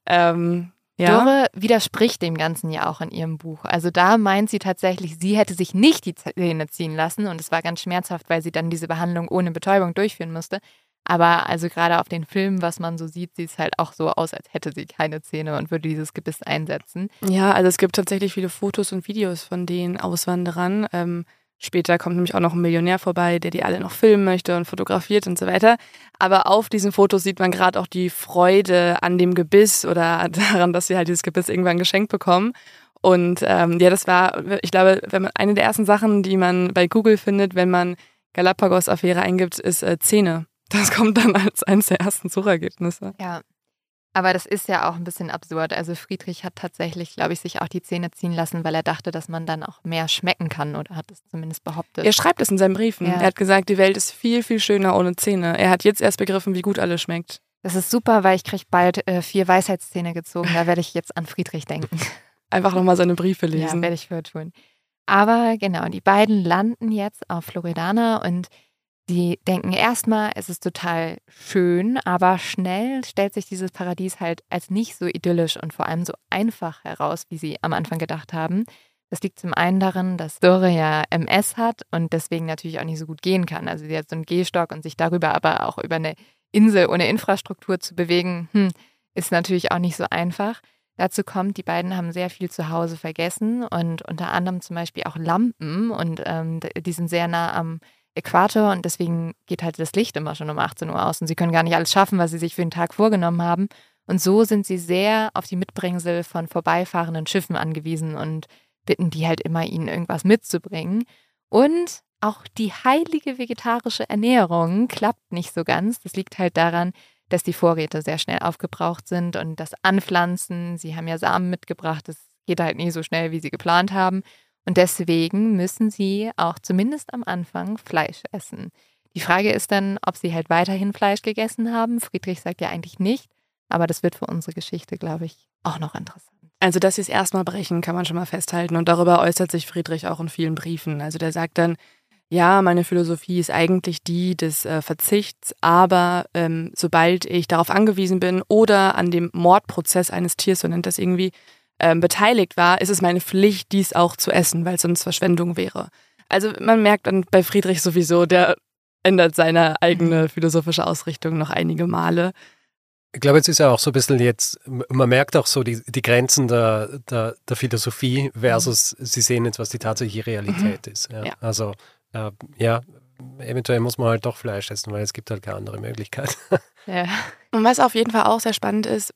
Ähm, ja. Dore widerspricht dem Ganzen ja auch in ihrem Buch. Also da meint sie tatsächlich, sie hätte sich nicht die Zähne ziehen lassen und es war ganz schmerzhaft, weil sie dann diese Behandlung ohne Betäubung durchführen musste. Aber also gerade auf den Filmen, was man so sieht, sieht es halt auch so aus, als hätte sie keine Zähne und würde dieses Gebiss einsetzen. Ja, also es gibt tatsächlich viele Fotos und Videos von den Auswanderern. Ähm, später kommt nämlich auch noch ein Millionär vorbei, der die alle noch filmen möchte und fotografiert und so weiter. Aber auf diesen Fotos sieht man gerade auch die Freude an dem Gebiss oder daran, dass sie halt dieses Gebiss irgendwann geschenkt bekommen. Und ähm, ja, das war, ich glaube, wenn man eine der ersten Sachen, die man bei Google findet, wenn man Galapagos-Affäre eingibt, ist äh, Zähne. Das kommt dann als eines der ersten Suchergebnisse. Ja. Aber das ist ja auch ein bisschen absurd. Also Friedrich hat tatsächlich, glaube ich, sich auch die Zähne ziehen lassen, weil er dachte, dass man dann auch mehr schmecken kann oder hat es zumindest behauptet. Er schreibt es in seinen Briefen. Ja. Er hat gesagt, die Welt ist viel, viel schöner ohne Zähne. Er hat jetzt erst begriffen, wie gut alles schmeckt. Das ist super, weil ich kriege bald äh, vier Weisheitszähne gezogen. Da werde ich jetzt an Friedrich denken. Einfach nochmal seine Briefe Ja, lesen. werde ich für tun. Aber genau, die beiden landen jetzt auf Floridana und die denken erstmal, es ist total schön, aber schnell stellt sich dieses Paradies halt als nicht so idyllisch und vor allem so einfach heraus, wie sie am Anfang gedacht haben. Das liegt zum einen darin, dass Dore ja MS hat und deswegen natürlich auch nicht so gut gehen kann. Also sie hat so einen Gehstock und sich darüber aber auch über eine Insel ohne Infrastruktur zu bewegen, hm, ist natürlich auch nicht so einfach. Dazu kommt, die beiden haben sehr viel zu Hause vergessen und unter anderem zum Beispiel auch Lampen und ähm, die sind sehr nah am Äquator und deswegen geht halt das Licht immer schon um 18 Uhr aus und sie können gar nicht alles schaffen, was sie sich für den Tag vorgenommen haben. Und so sind sie sehr auf die Mitbringsel von vorbeifahrenden Schiffen angewiesen und bitten die halt immer, ihnen irgendwas mitzubringen. Und auch die heilige vegetarische Ernährung klappt nicht so ganz. Das liegt halt daran, dass die Vorräte sehr schnell aufgebraucht sind und das Anpflanzen, sie haben ja Samen mitgebracht, das geht halt nie so schnell, wie sie geplant haben. Und deswegen müssen sie auch zumindest am Anfang Fleisch essen. Die Frage ist dann, ob sie halt weiterhin Fleisch gegessen haben. Friedrich sagt ja eigentlich nicht, aber das wird für unsere Geschichte, glaube ich, auch noch interessant. Also, dass sie es erstmal brechen, kann man schon mal festhalten. Und darüber äußert sich Friedrich auch in vielen Briefen. Also, der sagt dann, ja, meine Philosophie ist eigentlich die des äh, Verzichts, aber ähm, sobald ich darauf angewiesen bin oder an dem Mordprozess eines Tiers, so nennt das irgendwie, ähm, beteiligt war, ist es meine Pflicht, dies auch zu essen, weil es sonst Verschwendung wäre. Also man merkt dann bei Friedrich sowieso, der ändert seine eigene philosophische Ausrichtung noch einige Male. Ich glaube, es ist ja auch so ein bisschen jetzt, man merkt auch so die, die Grenzen der, der, der Philosophie versus sie sehen jetzt, was die tatsächliche Realität ist. Ja. Ja. Also, äh, ja, eventuell muss man halt doch Fleisch essen, weil es gibt halt keine andere Möglichkeit. Ja. Und was auf jeden Fall auch sehr spannend ist,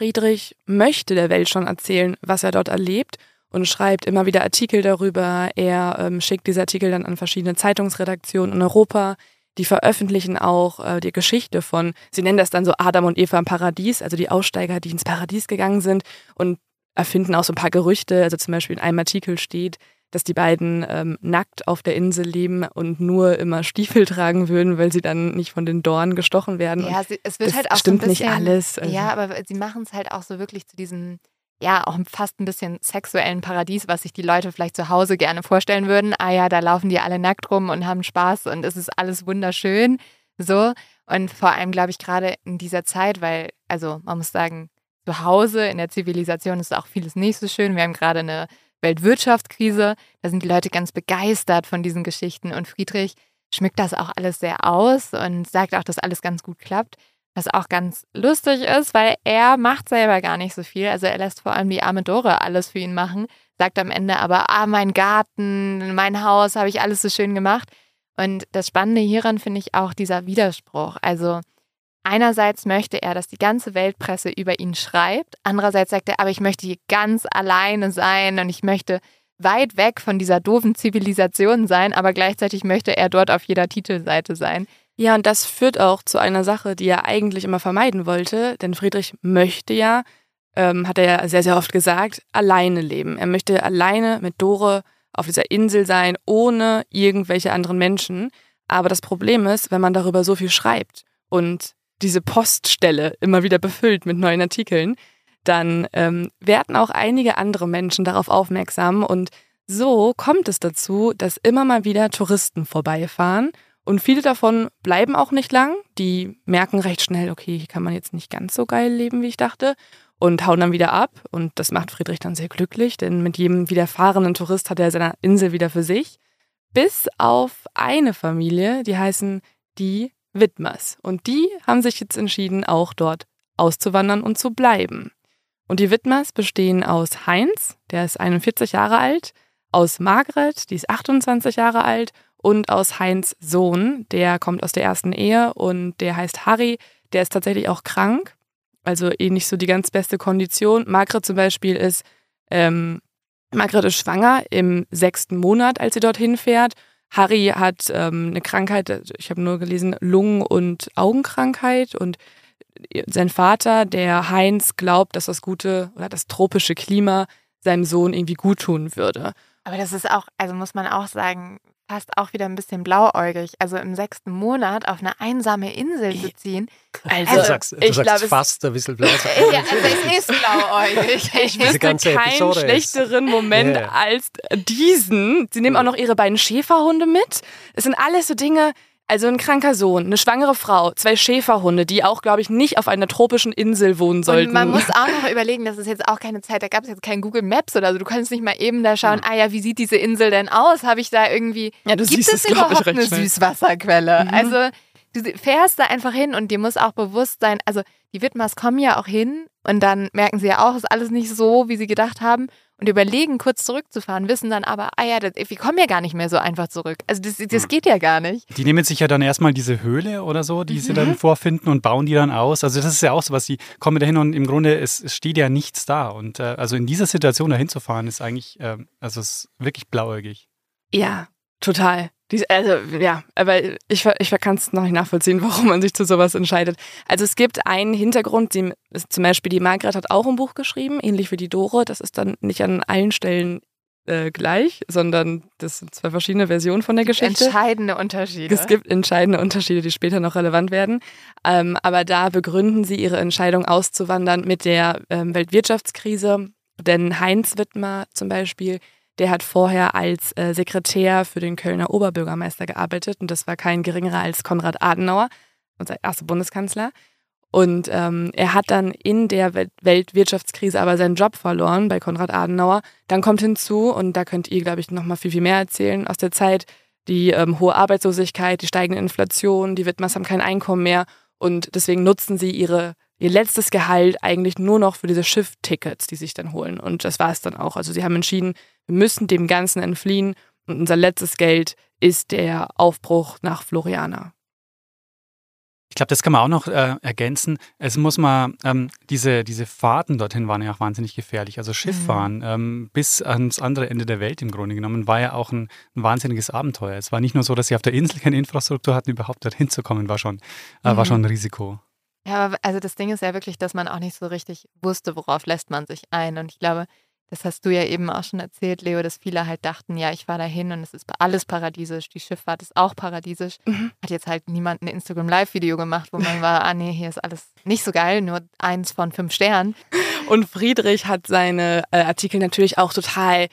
Friedrich möchte der Welt schon erzählen, was er dort erlebt und schreibt immer wieder Artikel darüber. Er ähm, schickt diese Artikel dann an verschiedene Zeitungsredaktionen in Europa. Die veröffentlichen auch äh, die Geschichte von, sie nennen das dann so Adam und Eva im Paradies, also die Aussteiger, die ins Paradies gegangen sind und erfinden auch so ein paar Gerüchte. Also zum Beispiel in einem Artikel steht, dass die beiden ähm, nackt auf der Insel leben und nur immer Stiefel tragen würden, weil sie dann nicht von den Dornen gestochen werden. Ja, sie, es wird das halt auch stimmt so ein bisschen, nicht alles. Also- Ja, aber sie machen es halt auch so wirklich zu diesem, ja, auch fast ein bisschen sexuellen Paradies, was sich die Leute vielleicht zu Hause gerne vorstellen würden. Ah ja, da laufen die alle nackt rum und haben Spaß und es ist alles wunderschön. So. Und vor allem, glaube ich, gerade in dieser Zeit, weil, also man muss sagen, zu Hause in der Zivilisation ist auch vieles nicht so schön. Wir haben gerade eine Weltwirtschaftskrise. Da sind die Leute ganz begeistert von diesen Geschichten. Und Friedrich schmückt das auch alles sehr aus und sagt auch, dass alles ganz gut klappt. Was auch ganz lustig ist, weil er macht selber gar nicht so viel. Also er lässt vor allem die arme Dore alles für ihn machen, sagt am Ende aber, ah, mein Garten, mein Haus, habe ich alles so schön gemacht. Und das Spannende hieran finde ich auch dieser Widerspruch. Also einerseits möchte er, dass die ganze Weltpresse über ihn schreibt, andererseits sagt er, aber ich möchte hier ganz alleine sein und ich möchte weit weg von dieser doofen Zivilisation sein, aber gleichzeitig möchte er dort auf jeder Titelseite sein. Ja, und das führt auch zu einer Sache, die er eigentlich immer vermeiden wollte, denn Friedrich möchte ja, ähm, hat er ja sehr, sehr oft gesagt, alleine leben. Er möchte alleine mit Dore auf dieser Insel sein, ohne irgendwelche anderen Menschen. Aber das Problem ist, wenn man darüber so viel schreibt und diese Poststelle immer wieder befüllt mit neuen Artikeln, dann ähm, werden auch einige andere Menschen darauf aufmerksam und so kommt es dazu, dass immer mal wieder Touristen vorbeifahren und viele davon bleiben auch nicht lang. Die merken recht schnell, okay, hier kann man jetzt nicht ganz so geil leben, wie ich dachte und hauen dann wieder ab und das macht Friedrich dann sehr glücklich, denn mit jedem wiederfahrenen Tourist hat er seine Insel wieder für sich. Bis auf eine Familie, die heißen die Widmers und die haben sich jetzt entschieden, auch dort auszuwandern und zu bleiben. Und die Widmers bestehen aus Heinz, der ist 41 Jahre alt, aus Margret, die ist 28 Jahre alt, und aus Heinz Sohn, der kommt aus der ersten Ehe und der heißt Harry, der ist tatsächlich auch krank, also eh nicht so die ganz beste Kondition. Margret zum Beispiel ist, ähm, Margret ist schwanger im sechsten Monat, als sie dorthin fährt. Harry hat ähm, eine Krankheit, ich habe nur gelesen, Lungen- und Augenkrankheit und sein Vater, der Heinz, glaubt, dass das gute oder das tropische Klima seinem Sohn irgendwie gut tun würde. Aber das ist auch, also muss man auch sagen, fast auch wieder ein bisschen blauäugig. Also im sechsten Monat auf eine einsame Insel zu ziehen. Also, du sagst, du ich sagst glaub, fast ein bisschen blau. ja, also es ist blauäugig. Ich wüsste keinen Episode schlechteren ist. Moment yeah. als diesen. Sie nehmen auch noch ihre beiden Schäferhunde mit. Es sind alles so Dinge, also ein kranker Sohn, eine schwangere Frau, zwei Schäferhunde, die auch, glaube ich, nicht auf einer tropischen Insel wohnen sollten. Und man muss auch noch überlegen, das ist jetzt auch keine Zeit, da gab es jetzt kein Google Maps oder so. Du kannst nicht mal eben da schauen, ah ja, wie sieht diese Insel denn aus? Habe ich da irgendwie, ja, du gibt es, überhaupt eine schnell. Süßwasserquelle? Mhm. Also du fährst da einfach hin und dir muss auch bewusst sein, also die Widmers kommen ja auch hin und dann merken sie ja auch, ist alles nicht so, wie sie gedacht haben und überlegen, kurz zurückzufahren, wissen dann aber, ah ja, das, wir kommen ja gar nicht mehr so einfach zurück. Also das, das hm. geht ja gar nicht. Die nehmen sich ja dann erstmal diese Höhle oder so, die mhm. sie dann vorfinden und bauen die dann aus. Also das ist ja auch so was, die kommen dahin und im Grunde, es, es steht ja nichts da. Und äh, also in dieser Situation dahin zu fahren, ist eigentlich, äh, also es ist wirklich blauäugig. Ja, total. Die, also ja, aber ich, ich kann es noch nicht nachvollziehen, warum man sich zu sowas entscheidet. Also es gibt einen Hintergrund, die, zum Beispiel die Margret hat auch ein Buch geschrieben, ähnlich wie die Dore. Das ist dann nicht an allen Stellen äh, gleich, sondern das sind zwei verschiedene Versionen von der Geschichte. Entscheidende Unterschiede. Es gibt entscheidende Unterschiede, die später noch relevant werden. Ähm, aber da begründen sie ihre Entscheidung auszuwandern mit der ähm, Weltwirtschaftskrise. Denn Heinz Wittmer zum Beispiel der hat vorher als äh, Sekretär für den Kölner Oberbürgermeister gearbeitet und das war kein geringerer als Konrad Adenauer, unser erster Bundeskanzler. Und ähm, er hat dann in der Weltwirtschaftskrise aber seinen Job verloren bei Konrad Adenauer. Dann kommt hinzu, und da könnt ihr, glaube ich, noch mal viel, viel mehr erzählen aus der Zeit, die ähm, hohe Arbeitslosigkeit, die steigende Inflation, die Widmers haben kein Einkommen mehr und deswegen nutzen sie ihre ihr letztes Gehalt eigentlich nur noch für diese Schifftickets, die sich dann holen. Und das war es dann auch. Also sie haben entschieden, wir müssen dem Ganzen entfliehen und unser letztes Geld ist der Aufbruch nach Floriana. Ich glaube, das kann man auch noch äh, ergänzen. Es muss mal, ähm, diese, diese Fahrten dorthin waren ja auch wahnsinnig gefährlich. Also Schifffahren mhm. ähm, bis ans andere Ende der Welt im Grunde genommen war ja auch ein, ein, wahnsinniges Abenteuer. Es war nicht nur so, dass sie auf der Insel keine Infrastruktur hatten, überhaupt dorthin zu kommen, war schon, äh, mhm. war schon ein Risiko. Ja, also das Ding ist ja wirklich, dass man auch nicht so richtig wusste, worauf lässt man sich ein. Und ich glaube, das hast du ja eben auch schon erzählt, Leo, dass viele halt dachten, ja, ich fahre da hin und es ist alles paradiesisch, die Schifffahrt ist auch paradiesisch. Mhm. Hat jetzt halt niemand ein Instagram Live-Video gemacht, wo man war, ah nee, hier ist alles nicht so geil, nur eins von fünf Sternen. Und Friedrich hat seine äh, Artikel natürlich auch total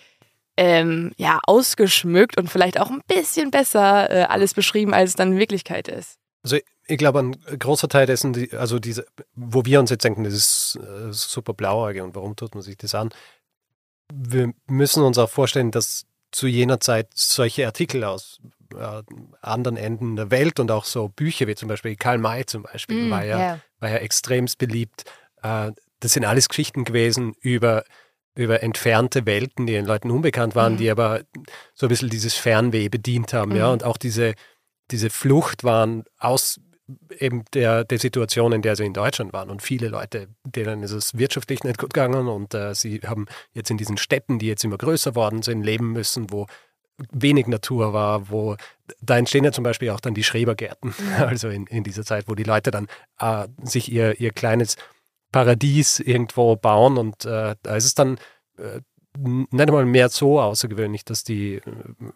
ähm, ja, ausgeschmückt und vielleicht auch ein bisschen besser äh, alles beschrieben, als es dann in Wirklichkeit ist. Also ich glaube, ein großer Teil dessen, die, also diese, wo wir uns jetzt denken, das ist äh, super blauäugig und warum tut man sich das an? Wir müssen uns auch vorstellen, dass zu jener Zeit solche Artikel aus äh, anderen Enden der Welt und auch so Bücher wie zum Beispiel Karl May zum Beispiel mm, war, ja, yeah. war ja extremst beliebt. Äh, das sind alles Geschichten gewesen über, über entfernte Welten, die den Leuten unbekannt waren, mm. die aber so ein bisschen dieses Fernweh bedient haben. Mm. Ja, und auch diese, diese Flucht waren aus eben der, der Situation, in der sie in Deutschland waren. Und viele Leute, denen ist es wirtschaftlich nicht gut gegangen. Und äh, sie haben jetzt in diesen Städten, die jetzt immer größer worden sind, leben müssen, wo wenig Natur war, wo da entstehen ja zum Beispiel auch dann die Schrebergärten, also in, in dieser Zeit, wo die Leute dann äh, sich ihr, ihr kleines Paradies irgendwo bauen. Und äh, da ist es dann äh, nicht einmal mehr so außergewöhnlich, dass die äh,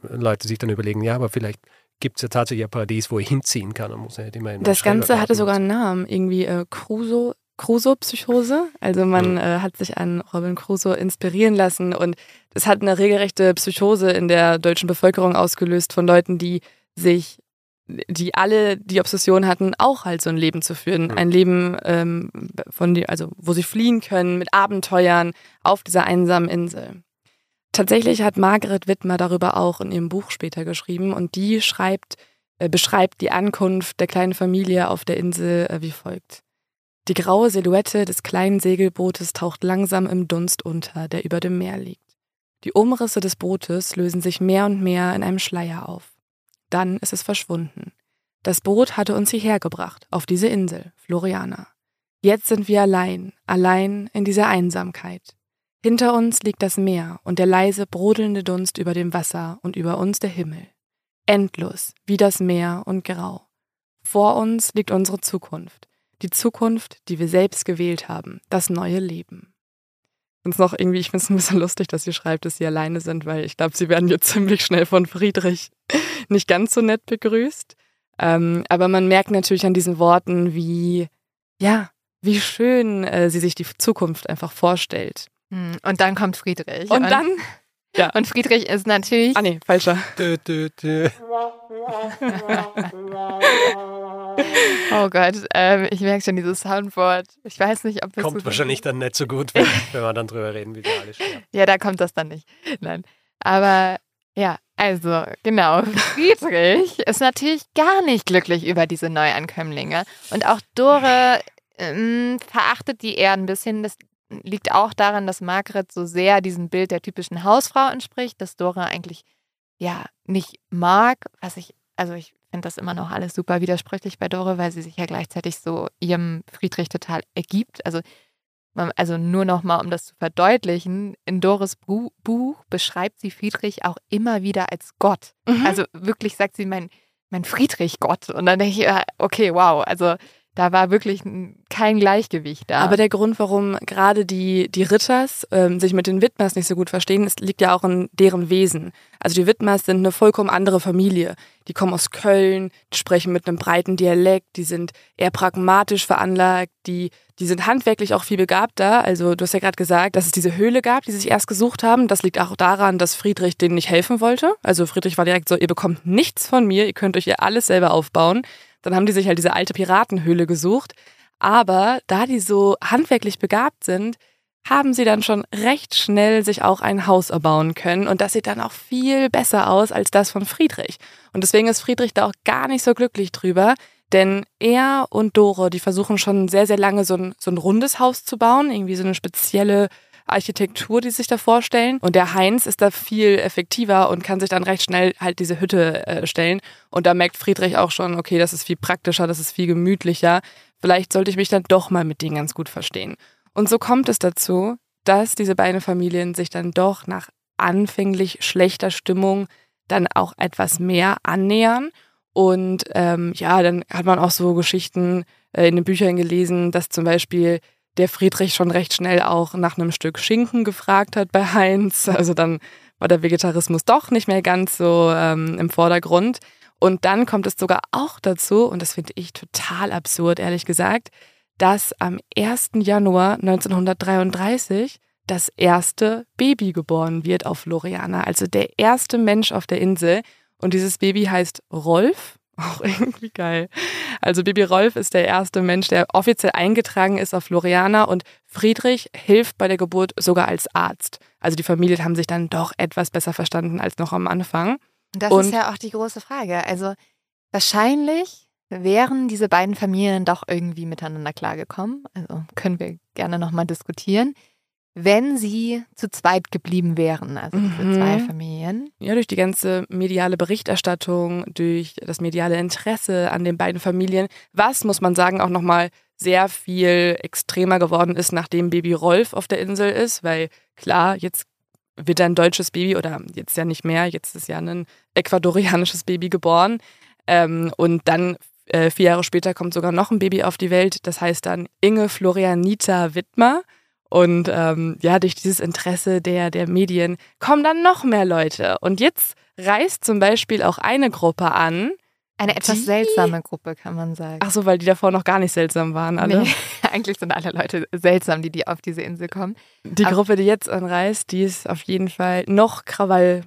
Leute sich dann überlegen, ja, aber vielleicht gibt es ja tatsächlich ein Paradies, wo ich hinziehen kann. Und muss ja immer in das Ganze hatte sogar einen Namen, irgendwie äh, Crusoe. Crusoe-Psychose. Also man mhm. äh, hat sich an Robin Crusoe inspirieren lassen und es hat eine regelrechte Psychose in der deutschen Bevölkerung ausgelöst von Leuten, die sich, die alle die Obsession hatten, auch halt so ein Leben zu führen. Mhm. Ein Leben, ähm, von die, also wo sie fliehen können mit Abenteuern auf dieser einsamen Insel. Tatsächlich hat Margaret Wittmer darüber auch in ihrem Buch später geschrieben und die schreibt, äh, beschreibt die Ankunft der kleinen Familie auf der Insel äh, wie folgt. Die graue Silhouette des kleinen Segelbootes taucht langsam im Dunst unter, der über dem Meer liegt. Die Umrisse des Bootes lösen sich mehr und mehr in einem Schleier auf. Dann ist es verschwunden. Das Boot hatte uns hierher gebracht, auf diese Insel, Floriana. Jetzt sind wir allein, allein in dieser Einsamkeit. Hinter uns liegt das Meer und der leise brodelnde Dunst über dem Wasser und über uns der Himmel. Endlos, wie das Meer und grau. Vor uns liegt unsere Zukunft. Die Zukunft, die wir selbst gewählt haben. Das neue Leben. Und noch irgendwie, ich finde es ein bisschen lustig, dass sie schreibt, dass sie alleine sind, weil ich glaube, sie werden jetzt ziemlich schnell von Friedrich nicht ganz so nett begrüßt. Ähm, aber man merkt natürlich an diesen Worten, wie, ja, wie schön äh, sie sich die Zukunft einfach vorstellt. Hm, und dann kommt Friedrich. Und, und dann. Ja. Und Friedrich ist natürlich. Ah, nee, falscher. Dö, dö, dö. oh Gott, ähm, ich merke schon dieses Soundboard. Ich weiß nicht, ob das. Kommt wahrscheinlich ist. dann nicht so gut, wenn, wenn wir dann drüber reden, wie wir alle sterben. Ja, da kommt das dann nicht. Nein. Aber ja, also genau. Friedrich ist natürlich gar nicht glücklich über diese Neuankömmlinge. Und auch Dore ähm, verachtet die eher ein bisschen. Das liegt auch daran, dass Margret so sehr diesem Bild der typischen Hausfrau entspricht, dass Dora eigentlich ja nicht mag, was ich, also ich finde das immer noch alles super widersprüchlich bei Dora, weil sie sich ja gleichzeitig so ihrem Friedrich total ergibt. Also, also nur noch mal, um das zu verdeutlichen, in Doris Buch beschreibt sie Friedrich auch immer wieder als Gott. Mhm. Also wirklich sagt sie mein, mein Friedrich Gott. Und dann denke ich, okay, wow, also da war wirklich kein Gleichgewicht da. Aber der Grund, warum gerade die, die Ritters ähm, sich mit den Widmers nicht so gut verstehen, ist, liegt ja auch in deren Wesen. Also die Widmers sind eine vollkommen andere Familie. Die kommen aus Köln, die sprechen mit einem breiten Dialekt, die sind eher pragmatisch veranlagt, die, die sind handwerklich auch viel begabter. Also du hast ja gerade gesagt, dass es diese Höhle gab, die sie sich erst gesucht haben. Das liegt auch daran, dass Friedrich denen nicht helfen wollte. Also Friedrich war direkt so, ihr bekommt nichts von mir, ihr könnt euch ja alles selber aufbauen. Dann haben die sich halt diese alte Piratenhöhle gesucht. Aber da die so handwerklich begabt sind, haben sie dann schon recht schnell sich auch ein Haus erbauen können. Und das sieht dann auch viel besser aus als das von Friedrich. Und deswegen ist Friedrich da auch gar nicht so glücklich drüber. Denn er und Dore, die versuchen schon sehr, sehr lange so ein, so ein rundes Haus zu bauen. Irgendwie so eine spezielle Architektur, die sich da vorstellen. Und der Heinz ist da viel effektiver und kann sich dann recht schnell halt diese Hütte äh, stellen. Und da merkt Friedrich auch schon, okay, das ist viel praktischer, das ist viel gemütlicher. Vielleicht sollte ich mich dann doch mal mit denen ganz gut verstehen. Und so kommt es dazu, dass diese beiden Familien sich dann doch nach anfänglich schlechter Stimmung dann auch etwas mehr annähern. Und ähm, ja, dann hat man auch so Geschichten äh, in den Büchern gelesen, dass zum Beispiel der Friedrich schon recht schnell auch nach einem Stück Schinken gefragt hat bei Heinz. Also dann war der Vegetarismus doch nicht mehr ganz so ähm, im Vordergrund. Und dann kommt es sogar auch dazu, und das finde ich total absurd, ehrlich gesagt, dass am 1. Januar 1933 das erste Baby geboren wird auf Floriana, also der erste Mensch auf der Insel. Und dieses Baby heißt Rolf auch irgendwie geil. Also Bibi Rolf ist der erste Mensch, der offiziell eingetragen ist auf Floriana und Friedrich hilft bei der Geburt sogar als Arzt. Also die Familie haben sich dann doch etwas besser verstanden als noch am Anfang. Das und ist ja auch die große Frage. Also wahrscheinlich wären diese beiden Familien doch irgendwie miteinander klargekommen. Also können wir gerne nochmal diskutieren. Wenn sie zu zweit geblieben wären, also diese Mhm. zwei Familien. Ja, durch die ganze mediale Berichterstattung, durch das mediale Interesse an den beiden Familien, was, muss man sagen, auch nochmal sehr viel extremer geworden ist, nachdem Baby Rolf auf der Insel ist, weil klar, jetzt wird ein deutsches Baby oder jetzt ja nicht mehr, jetzt ist ja ein ecuadorianisches Baby geboren ähm, und dann äh, vier Jahre später kommt sogar noch ein Baby auf die Welt, das heißt dann Inge Florianita Wittmer. Und ähm, ja, durch dieses Interesse der, der Medien kommen dann noch mehr Leute. Und jetzt reist zum Beispiel auch eine Gruppe an. Eine etwas Die- seltsame Gruppe, kann man sagen. Ach so, weil die davor noch gar nicht seltsam waren, alle. Nee, eigentlich sind alle Leute seltsam, die, die auf diese Insel kommen. Die Aber- Gruppe, die jetzt anreist, die ist auf jeden Fall noch Krawall.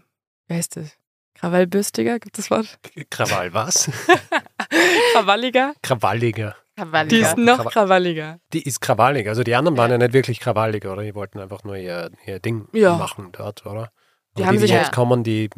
Wie heißt das? Krawallbürstiger, gibt es das Wort? Krawall, was? Krawalliger? Krawalliger. Die ist noch Krawall- krawalliger. Die ist krawallig. Also die anderen waren ja nicht wirklich krawallig, oder? Die wollten einfach nur ihr, ihr Ding Ja. machen dort, oder? Die Aber haben die, sich die ja- jetzt kommen, die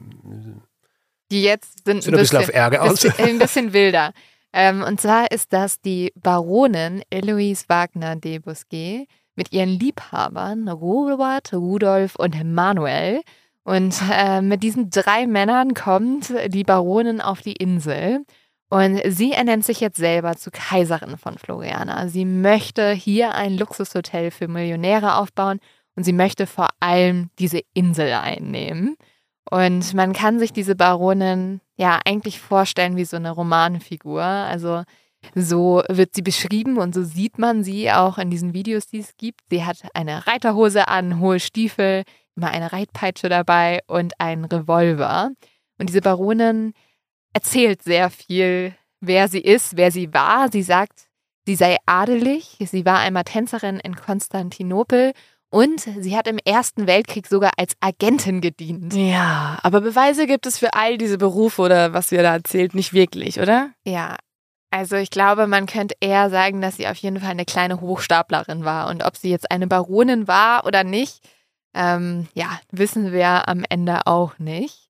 Die jetzt sind, sind ein bisschen auf Ärger aus. bisschen, ein bisschen wilder. Ähm, und zwar ist das die Baronin Eloise Wagner de Bousquet mit ihren Liebhabern Robert, Rudolf und Manuel. Und äh, mit diesen drei Männern kommt die Baronin auf die Insel. Und sie ernennt sich jetzt selber zur Kaiserin von Floriana. Sie möchte hier ein Luxushotel für Millionäre aufbauen und sie möchte vor allem diese Insel einnehmen. Und man kann sich diese Baronin ja eigentlich vorstellen wie so eine Romanfigur. Also so wird sie beschrieben und so sieht man sie auch in diesen Videos, die es gibt. Sie hat eine Reiterhose an, hohe Stiefel, immer eine Reitpeitsche dabei und einen Revolver. Und diese Baronin erzählt sehr viel, wer sie ist, wer sie war. Sie sagt, sie sei adelig. Sie war einmal Tänzerin in Konstantinopel und sie hat im Ersten Weltkrieg sogar als Agentin gedient. Ja, aber Beweise gibt es für all diese Berufe oder was ihr da erzählt nicht wirklich, oder? Ja, also ich glaube, man könnte eher sagen, dass sie auf jeden Fall eine kleine Hochstaplerin war. Und ob sie jetzt eine Baronin war oder nicht, ähm, ja, wissen wir am Ende auch nicht.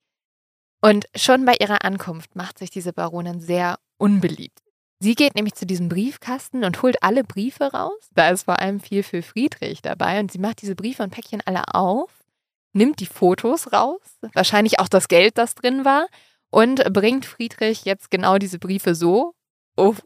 Und schon bei ihrer Ankunft macht sich diese Baronin sehr unbeliebt. Sie geht nämlich zu diesem Briefkasten und holt alle Briefe raus. Da ist vor allem viel für Friedrich dabei. Und sie macht diese Briefe und Päckchen alle auf, nimmt die Fotos raus, wahrscheinlich auch das Geld, das drin war, und bringt Friedrich jetzt genau diese Briefe so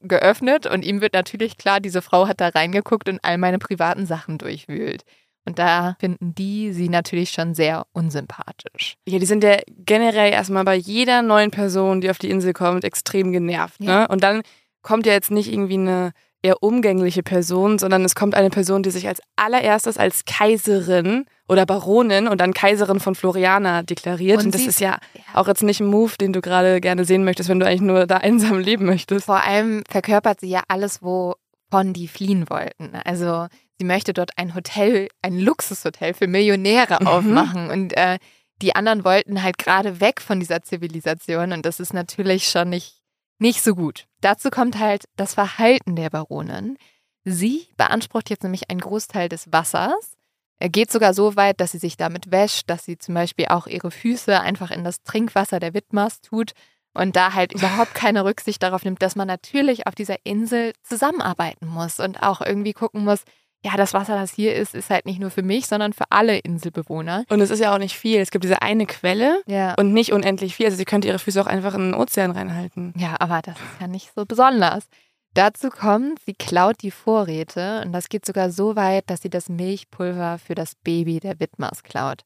geöffnet. Und ihm wird natürlich klar, diese Frau hat da reingeguckt und all meine privaten Sachen durchwühlt. Und da finden die sie natürlich schon sehr unsympathisch. Ja, die sind ja generell erstmal bei jeder neuen Person, die auf die Insel kommt, extrem genervt. Ja. Ne? Und dann kommt ja jetzt nicht irgendwie eine eher umgängliche Person, sondern es kommt eine Person, die sich als allererstes als Kaiserin oder Baronin und dann Kaiserin von Floriana deklariert. Und Und, das ist ja Ja. auch jetzt nicht ein Move, den du gerade gerne sehen möchtest, wenn du eigentlich nur da einsam leben möchtest. Vor allem verkörpert sie ja alles, wovon die fliehen wollten. Also sie möchte dort ein Hotel, ein Luxushotel für Millionäre Mhm. aufmachen. Und äh, die anderen wollten halt gerade weg von dieser Zivilisation. Und das ist natürlich schon nicht, nicht so gut. Dazu kommt halt das Verhalten der Baronin. Sie beansprucht jetzt nämlich einen Großteil des Wassers. Er geht sogar so weit, dass sie sich damit wäscht, dass sie zum Beispiel auch ihre Füße einfach in das Trinkwasser der Widmers tut und da halt überhaupt keine Rücksicht darauf nimmt, dass man natürlich auf dieser Insel zusammenarbeiten muss und auch irgendwie gucken muss, ja, das Wasser, das hier ist, ist halt nicht nur für mich, sondern für alle Inselbewohner. Und es ist ja auch nicht viel. Es gibt diese eine Quelle Ja. und nicht unendlich viel. Also sie könnte ihre Füße auch einfach in den Ozean reinhalten. Ja, aber das ist ja nicht so besonders. Dazu kommt, sie klaut die Vorräte und das geht sogar so weit, dass sie das Milchpulver für das Baby der Widmers klaut.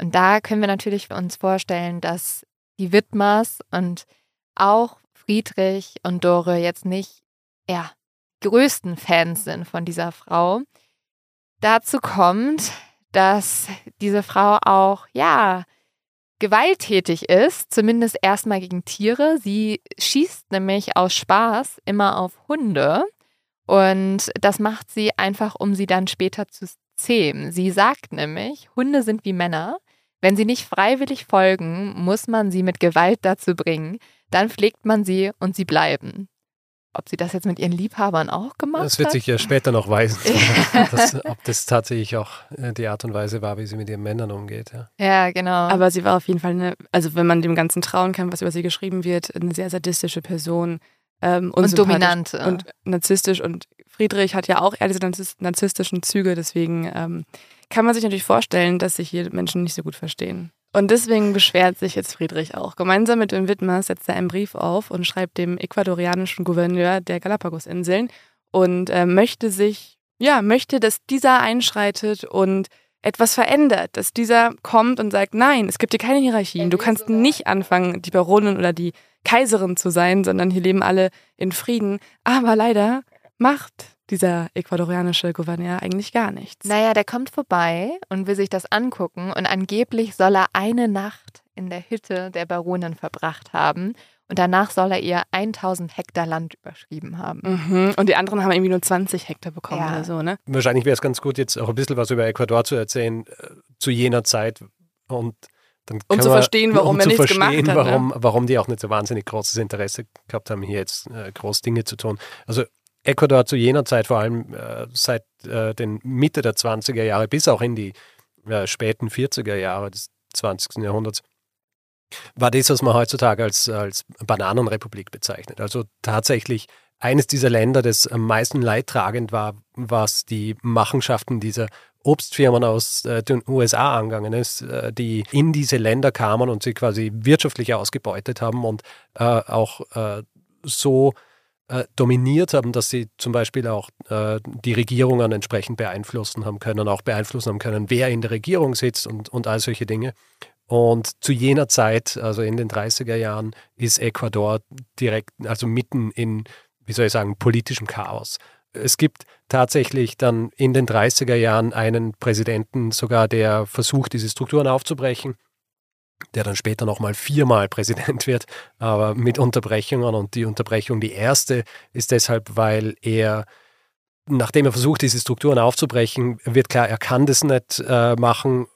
Und da können wir natürlich uns vorstellen, dass die Widmers und auch Friedrich und Dore jetzt nicht, ja, größten Fans sind von dieser Frau. Dazu kommt, dass diese Frau auch, ja, gewalttätig ist, zumindest erstmal gegen Tiere. Sie schießt nämlich aus Spaß immer auf Hunde und das macht sie einfach, um sie dann später zu zähmen. Sie sagt nämlich, Hunde sind wie Männer. Wenn sie nicht freiwillig folgen, muss man sie mit Gewalt dazu bringen. Dann pflegt man sie und sie bleiben. Ob sie das jetzt mit ihren Liebhabern auch gemacht Das wird hat? sich ja später noch weisen, dass, ob das tatsächlich auch äh, die Art und Weise war, wie sie mit ihren Männern umgeht. Ja. Ja, genau. Aber sie war auf jeden Fall eine, also wenn man dem Ganzen trauen kann, was über sie geschrieben wird, eine sehr sadistische Person. Ähm, und dominante. Und narzisstisch. Und Friedrich hat ja auch eher diese narziss- narzisstischen Züge, deswegen ähm, kann man sich natürlich vorstellen, dass sich hier Menschen nicht so gut verstehen. Und deswegen beschwert sich jetzt Friedrich auch. Gemeinsam mit dem Widmer setzt er einen Brief auf und schreibt dem ecuadorianischen Gouverneur der Galapagosinseln und äh, möchte sich, ja, möchte, dass dieser einschreitet und etwas verändert, dass dieser kommt und sagt, nein, es gibt hier keine Hierarchien. Du kannst nicht anfangen, die Baronin oder die Kaiserin zu sein, sondern hier leben alle in Frieden. Aber leider macht dieser ecuadorianische Gouverneur eigentlich gar nichts. Naja, der kommt vorbei und will sich das angucken und angeblich soll er eine Nacht in der Hütte der Baronin verbracht haben und danach soll er ihr 1000 Hektar Land überschrieben haben. Mhm. Und die anderen haben irgendwie nur 20 Hektar bekommen Ja. oder so, ne? Wahrscheinlich wäre es ganz gut, jetzt auch ein bisschen was über Ecuador zu erzählen, äh, zu jener Zeit. Und dann Um zu verstehen, warum um er nichts gemacht hat, ne? Warum, warum die auch nicht so wahnsinnig großes Interesse gehabt haben, hier jetzt äh, groß Dinge zu tun. Also Ecuador zu jener Zeit, vor allem äh, seit äh, den Mitte der 20er Jahre bis auch in die äh, späten 40er Jahre des 20. Jahrhunderts, war das, was man heutzutage als, als Bananenrepublik bezeichnet. Also tatsächlich eines dieser Länder, das am meisten leidtragend war, was die Machenschaften dieser Obstfirmen aus äh, den USA angegangen ist, äh, die in diese Länder kamen und sie quasi wirtschaftlich ausgebeutet haben und äh, auch so äh, dominiert haben, dass sie zum Beispiel auch äh, die Regierungen entsprechend beeinflussen haben können, auch beeinflussen haben können, wer in der Regierung sitzt und, und all solche Dinge. Und zu jener Zeit, also in den 30er Jahren, ist Ecuador direkt, also mitten in, wie soll ich sagen, politischem Chaos. Es gibt tatsächlich dann in den 30er Jahren einen Präsidenten sogar, der versucht, diese Strukturen aufzubrechen, der dann später nochmal viermal Präsident wird, aber mit Unterbrechungen. Und die Unterbrechung, die erste, ist deshalb, weil er nachdem er versucht, diese Strukturen aufzubrechen, wird klar, er kann das nicht äh, machen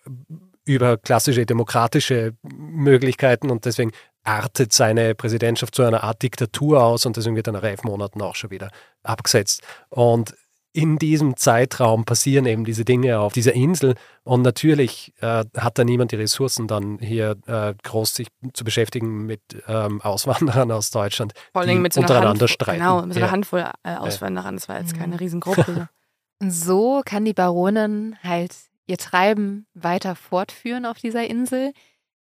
über klassische demokratische Möglichkeiten und deswegen artet seine Präsidentschaft zu einer Art Diktatur aus und deswegen wird er nach elf Monaten auch schon wieder abgesetzt. Und in diesem Zeitraum passieren eben diese Dinge auf dieser Insel und natürlich äh, hat da niemand die Ressourcen, dann hier äh, groß sich zu beschäftigen mit ähm, Auswanderern aus Deutschland, Vor allen die Dingen mit so einer untereinander Handvoll, streiten. Genau, mit so einer Ja. Handvoll äh, Auswanderern. Das war jetzt Mhm. keine Riesengruppe. Und so kann die Baronin halt ihr Treiben weiter fortführen auf dieser Insel.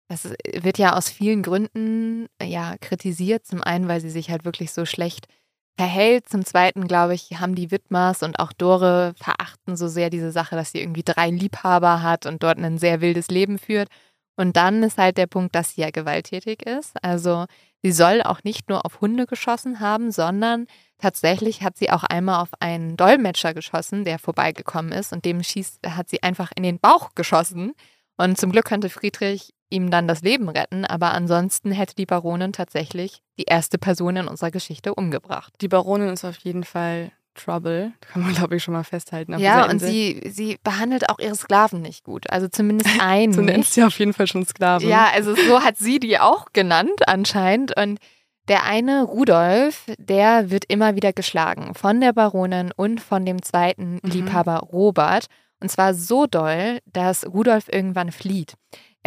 Das wird ja aus vielen Gründen ja kritisiert. Zum einen, weil sie sich halt wirklich so schlecht verhält. Zum zweiten, glaube ich, haben die Widmers und auch Dore verachten so sehr diese Sache, dass sie irgendwie drei Liebhaber hat und dort ein sehr wildes Leben führt. Und dann ist halt der Punkt, dass sie ja gewalttätig ist. Also sie soll auch nicht nur auf Hunde geschossen haben, sondern tatsächlich hat sie auch einmal auf einen Dolmetscher geschossen, der vorbeigekommen ist und dem schießt, hat sie einfach in den Bauch geschossen. Und zum Glück konnte Friedrich ihm dann das Leben retten, aber ansonsten hätte die Baronin tatsächlich die erste Person in unserer Geschichte umgebracht. Die Baronin ist auf jeden Fall Trouble. Kann man, glaube ich, schon mal festhalten. Ja, und Insel. sie, sie behandelt auch ihre Sklaven nicht gut. Also zumindest einen. So nennt sie auf jeden Fall schon Sklaven. Ja, also so hat sie die auch genannt anscheinend. Und der eine, Rudolf, der wird immer wieder geschlagen von der Baronin und von dem zweiten Mhm. Liebhaber Robert. Und zwar so doll, dass Rudolf irgendwann flieht.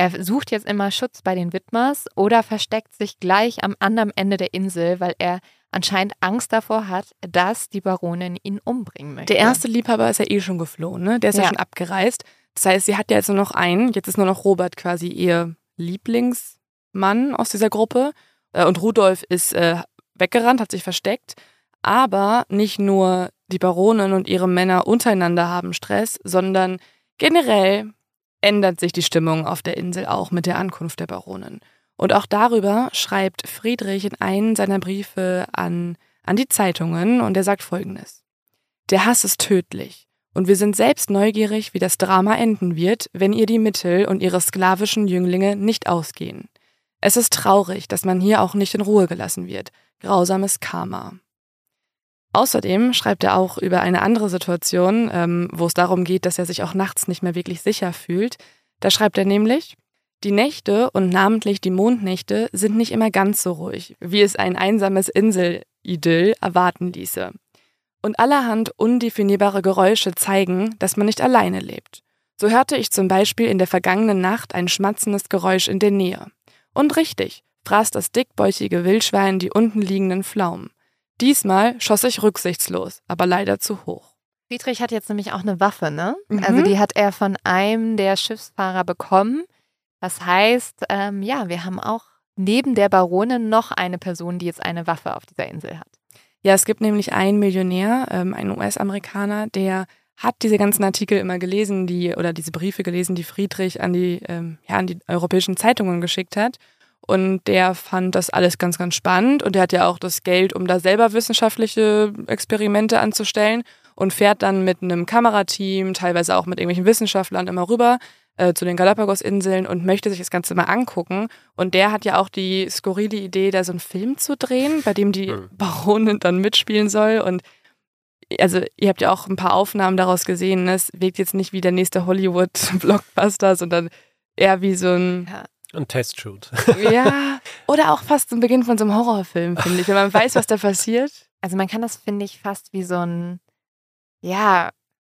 Er sucht jetzt immer Schutz bei den Widmers oder versteckt sich gleich am anderen Ende der Insel, weil er anscheinend Angst davor hat, dass die Baronin ihn umbringen möchte. Der erste Liebhaber ist ja eh schon geflohen, ne? Der ist ja, Ja. schon abgereist. Das heißt, sie hat ja jetzt nur noch einen. Jetzt ist nur noch Robert quasi ihr Lieblingsmann aus dieser Gruppe. Äh, Und Rudolf ist äh, weggerannt, hat sich versteckt. Aber nicht nur die Baronin und ihre Männer untereinander haben Stress, sondern generell ändert sich die Stimmung auf der Insel auch mit der Ankunft der Baronin. Und auch darüber schreibt Friedrich in einem seiner Briefe an, an die Zeitungen und er sagt folgendes. Der Hass ist tödlich und wir sind selbst neugierig, wie das Drama enden wird, wenn ihr die Mittel und ihre sklavischen Jünglinge nicht ausgehen. Es ist traurig, dass man hier auch nicht in Ruhe gelassen wird. Grausames Karma. Außerdem schreibt er auch über eine andere Situation, ähm, wo es darum geht, dass er sich auch nachts nicht mehr wirklich sicher fühlt. Da schreibt er nämlich, die Nächte und namentlich die Mondnächte sind nicht immer ganz so ruhig, wie es ein einsames Inselidyll erwarten ließe. Und allerhand undefinierbare Geräusche zeigen, dass man nicht alleine lebt. So hörte ich zum Beispiel in der vergangenen Nacht ein schmatzendes Geräusch in der Nähe. Und richtig, fraß das dickbäuchige Wildschwein die unten liegenden Pflaumen. Diesmal schoss ich rücksichtslos, aber leider zu hoch. Friedrich hat jetzt nämlich auch eine Waffe, ne? Mhm. Also die hat er von einem der Schiffsfahrer bekommen. Das heißt, ähm, ja, wir haben auch neben der Baronin noch eine Person, die jetzt eine Waffe auf dieser Insel hat. Ja, es gibt nämlich einen Millionär, ähm, einen US-Amerikaner, der hat diese ganzen Artikel immer gelesen, die oder diese Briefe gelesen, die Friedrich an die, ähm, ja, an die europäischen Zeitungen geschickt hat. Und der fand das alles ganz, ganz spannend. Und der hat ja auch das Geld, um da selber wissenschaftliche Experimente anzustellen und fährt dann mit einem Kamerateam, teilweise auch mit irgendwelchen Wissenschaftlern immer rüber äh, zu den Galapagos-Inseln und möchte sich das Ganze mal angucken. Und der hat ja auch die skurrile Idee, da so einen Film zu drehen, bei dem die Mhm. Baronin dann mitspielen soll. Und also ihr habt ja auch ein paar Aufnahmen daraus gesehen. Ne? Es wirkt jetzt nicht wie der nächste Hollywood-Blockbuster, sondern eher wie so ein, Ein Testshoot. ja, oder auch fast zum Beginn von so einem Horrorfilm, finde ich, wenn man weiß, was da passiert. Also man kann das, finde ich, fast wie so ein, ja,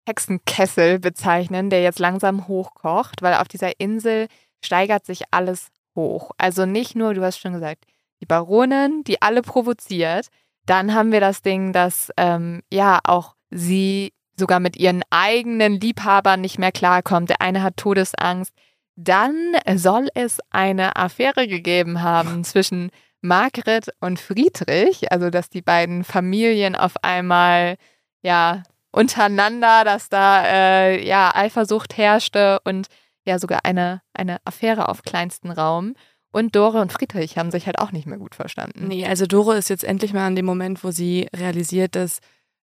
Hexenkessel bezeichnen, der jetzt langsam hochkocht, weil auf dieser Insel steigert sich alles hoch. Also nicht nur, du hast schon gesagt, die Baronin, die alle provoziert. Dann haben wir das Ding, dass ähm, ja auch sie sogar mit ihren eigenen Liebhabern nicht mehr klarkommt. Der eine hat Todesangst. Dann soll es eine Affäre gegeben haben zwischen Margret und Friedrich, also dass die beiden Familien auf einmal ja untereinander, dass da äh, ja Eifersucht herrschte und ja sogar eine, eine Affäre auf kleinstem Raum. Und Dore und Friedrich haben sich halt auch nicht mehr gut verstanden. Nee, also Dore ist jetzt endlich mal an dem Moment, wo sie realisiert, dass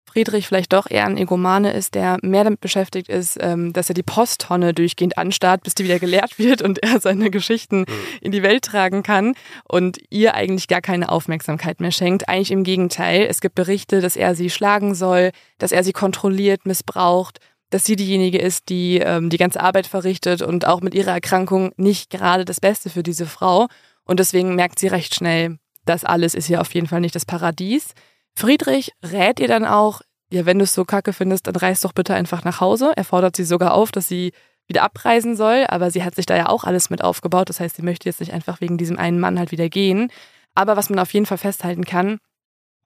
Friedrich vielleicht doch eher ein Egomane ist, der mehr damit beschäftigt ist, ähm, dass er die Posttonne durchgehend anstarrt, bis die wieder geleert wird und er seine Geschichten in die Welt tragen kann und ihr eigentlich gar keine Aufmerksamkeit mehr schenkt. Eigentlich im Gegenteil. Es gibt Berichte, dass er sie schlagen soll, dass er sie kontrolliert, missbraucht, dass sie diejenige ist, die ähm, die ganze Arbeit verrichtet und auch mit ihrer Erkrankung nicht gerade das Beste für diese Frau. Und deswegen merkt sie recht schnell, das alles ist hier auf jeden Fall nicht das Paradies. Friedrich rät ihr dann auch, ja, wenn du es so kacke findest, dann reist doch bitte einfach nach Hause. Er fordert sie sogar auf, dass sie wieder abreisen soll, aber sie hat sich da ja auch alles mit aufgebaut. Das heißt, sie möchte jetzt nicht einfach wegen diesem einen Mann halt wieder gehen. Aber was man auf jeden Fall festhalten kann,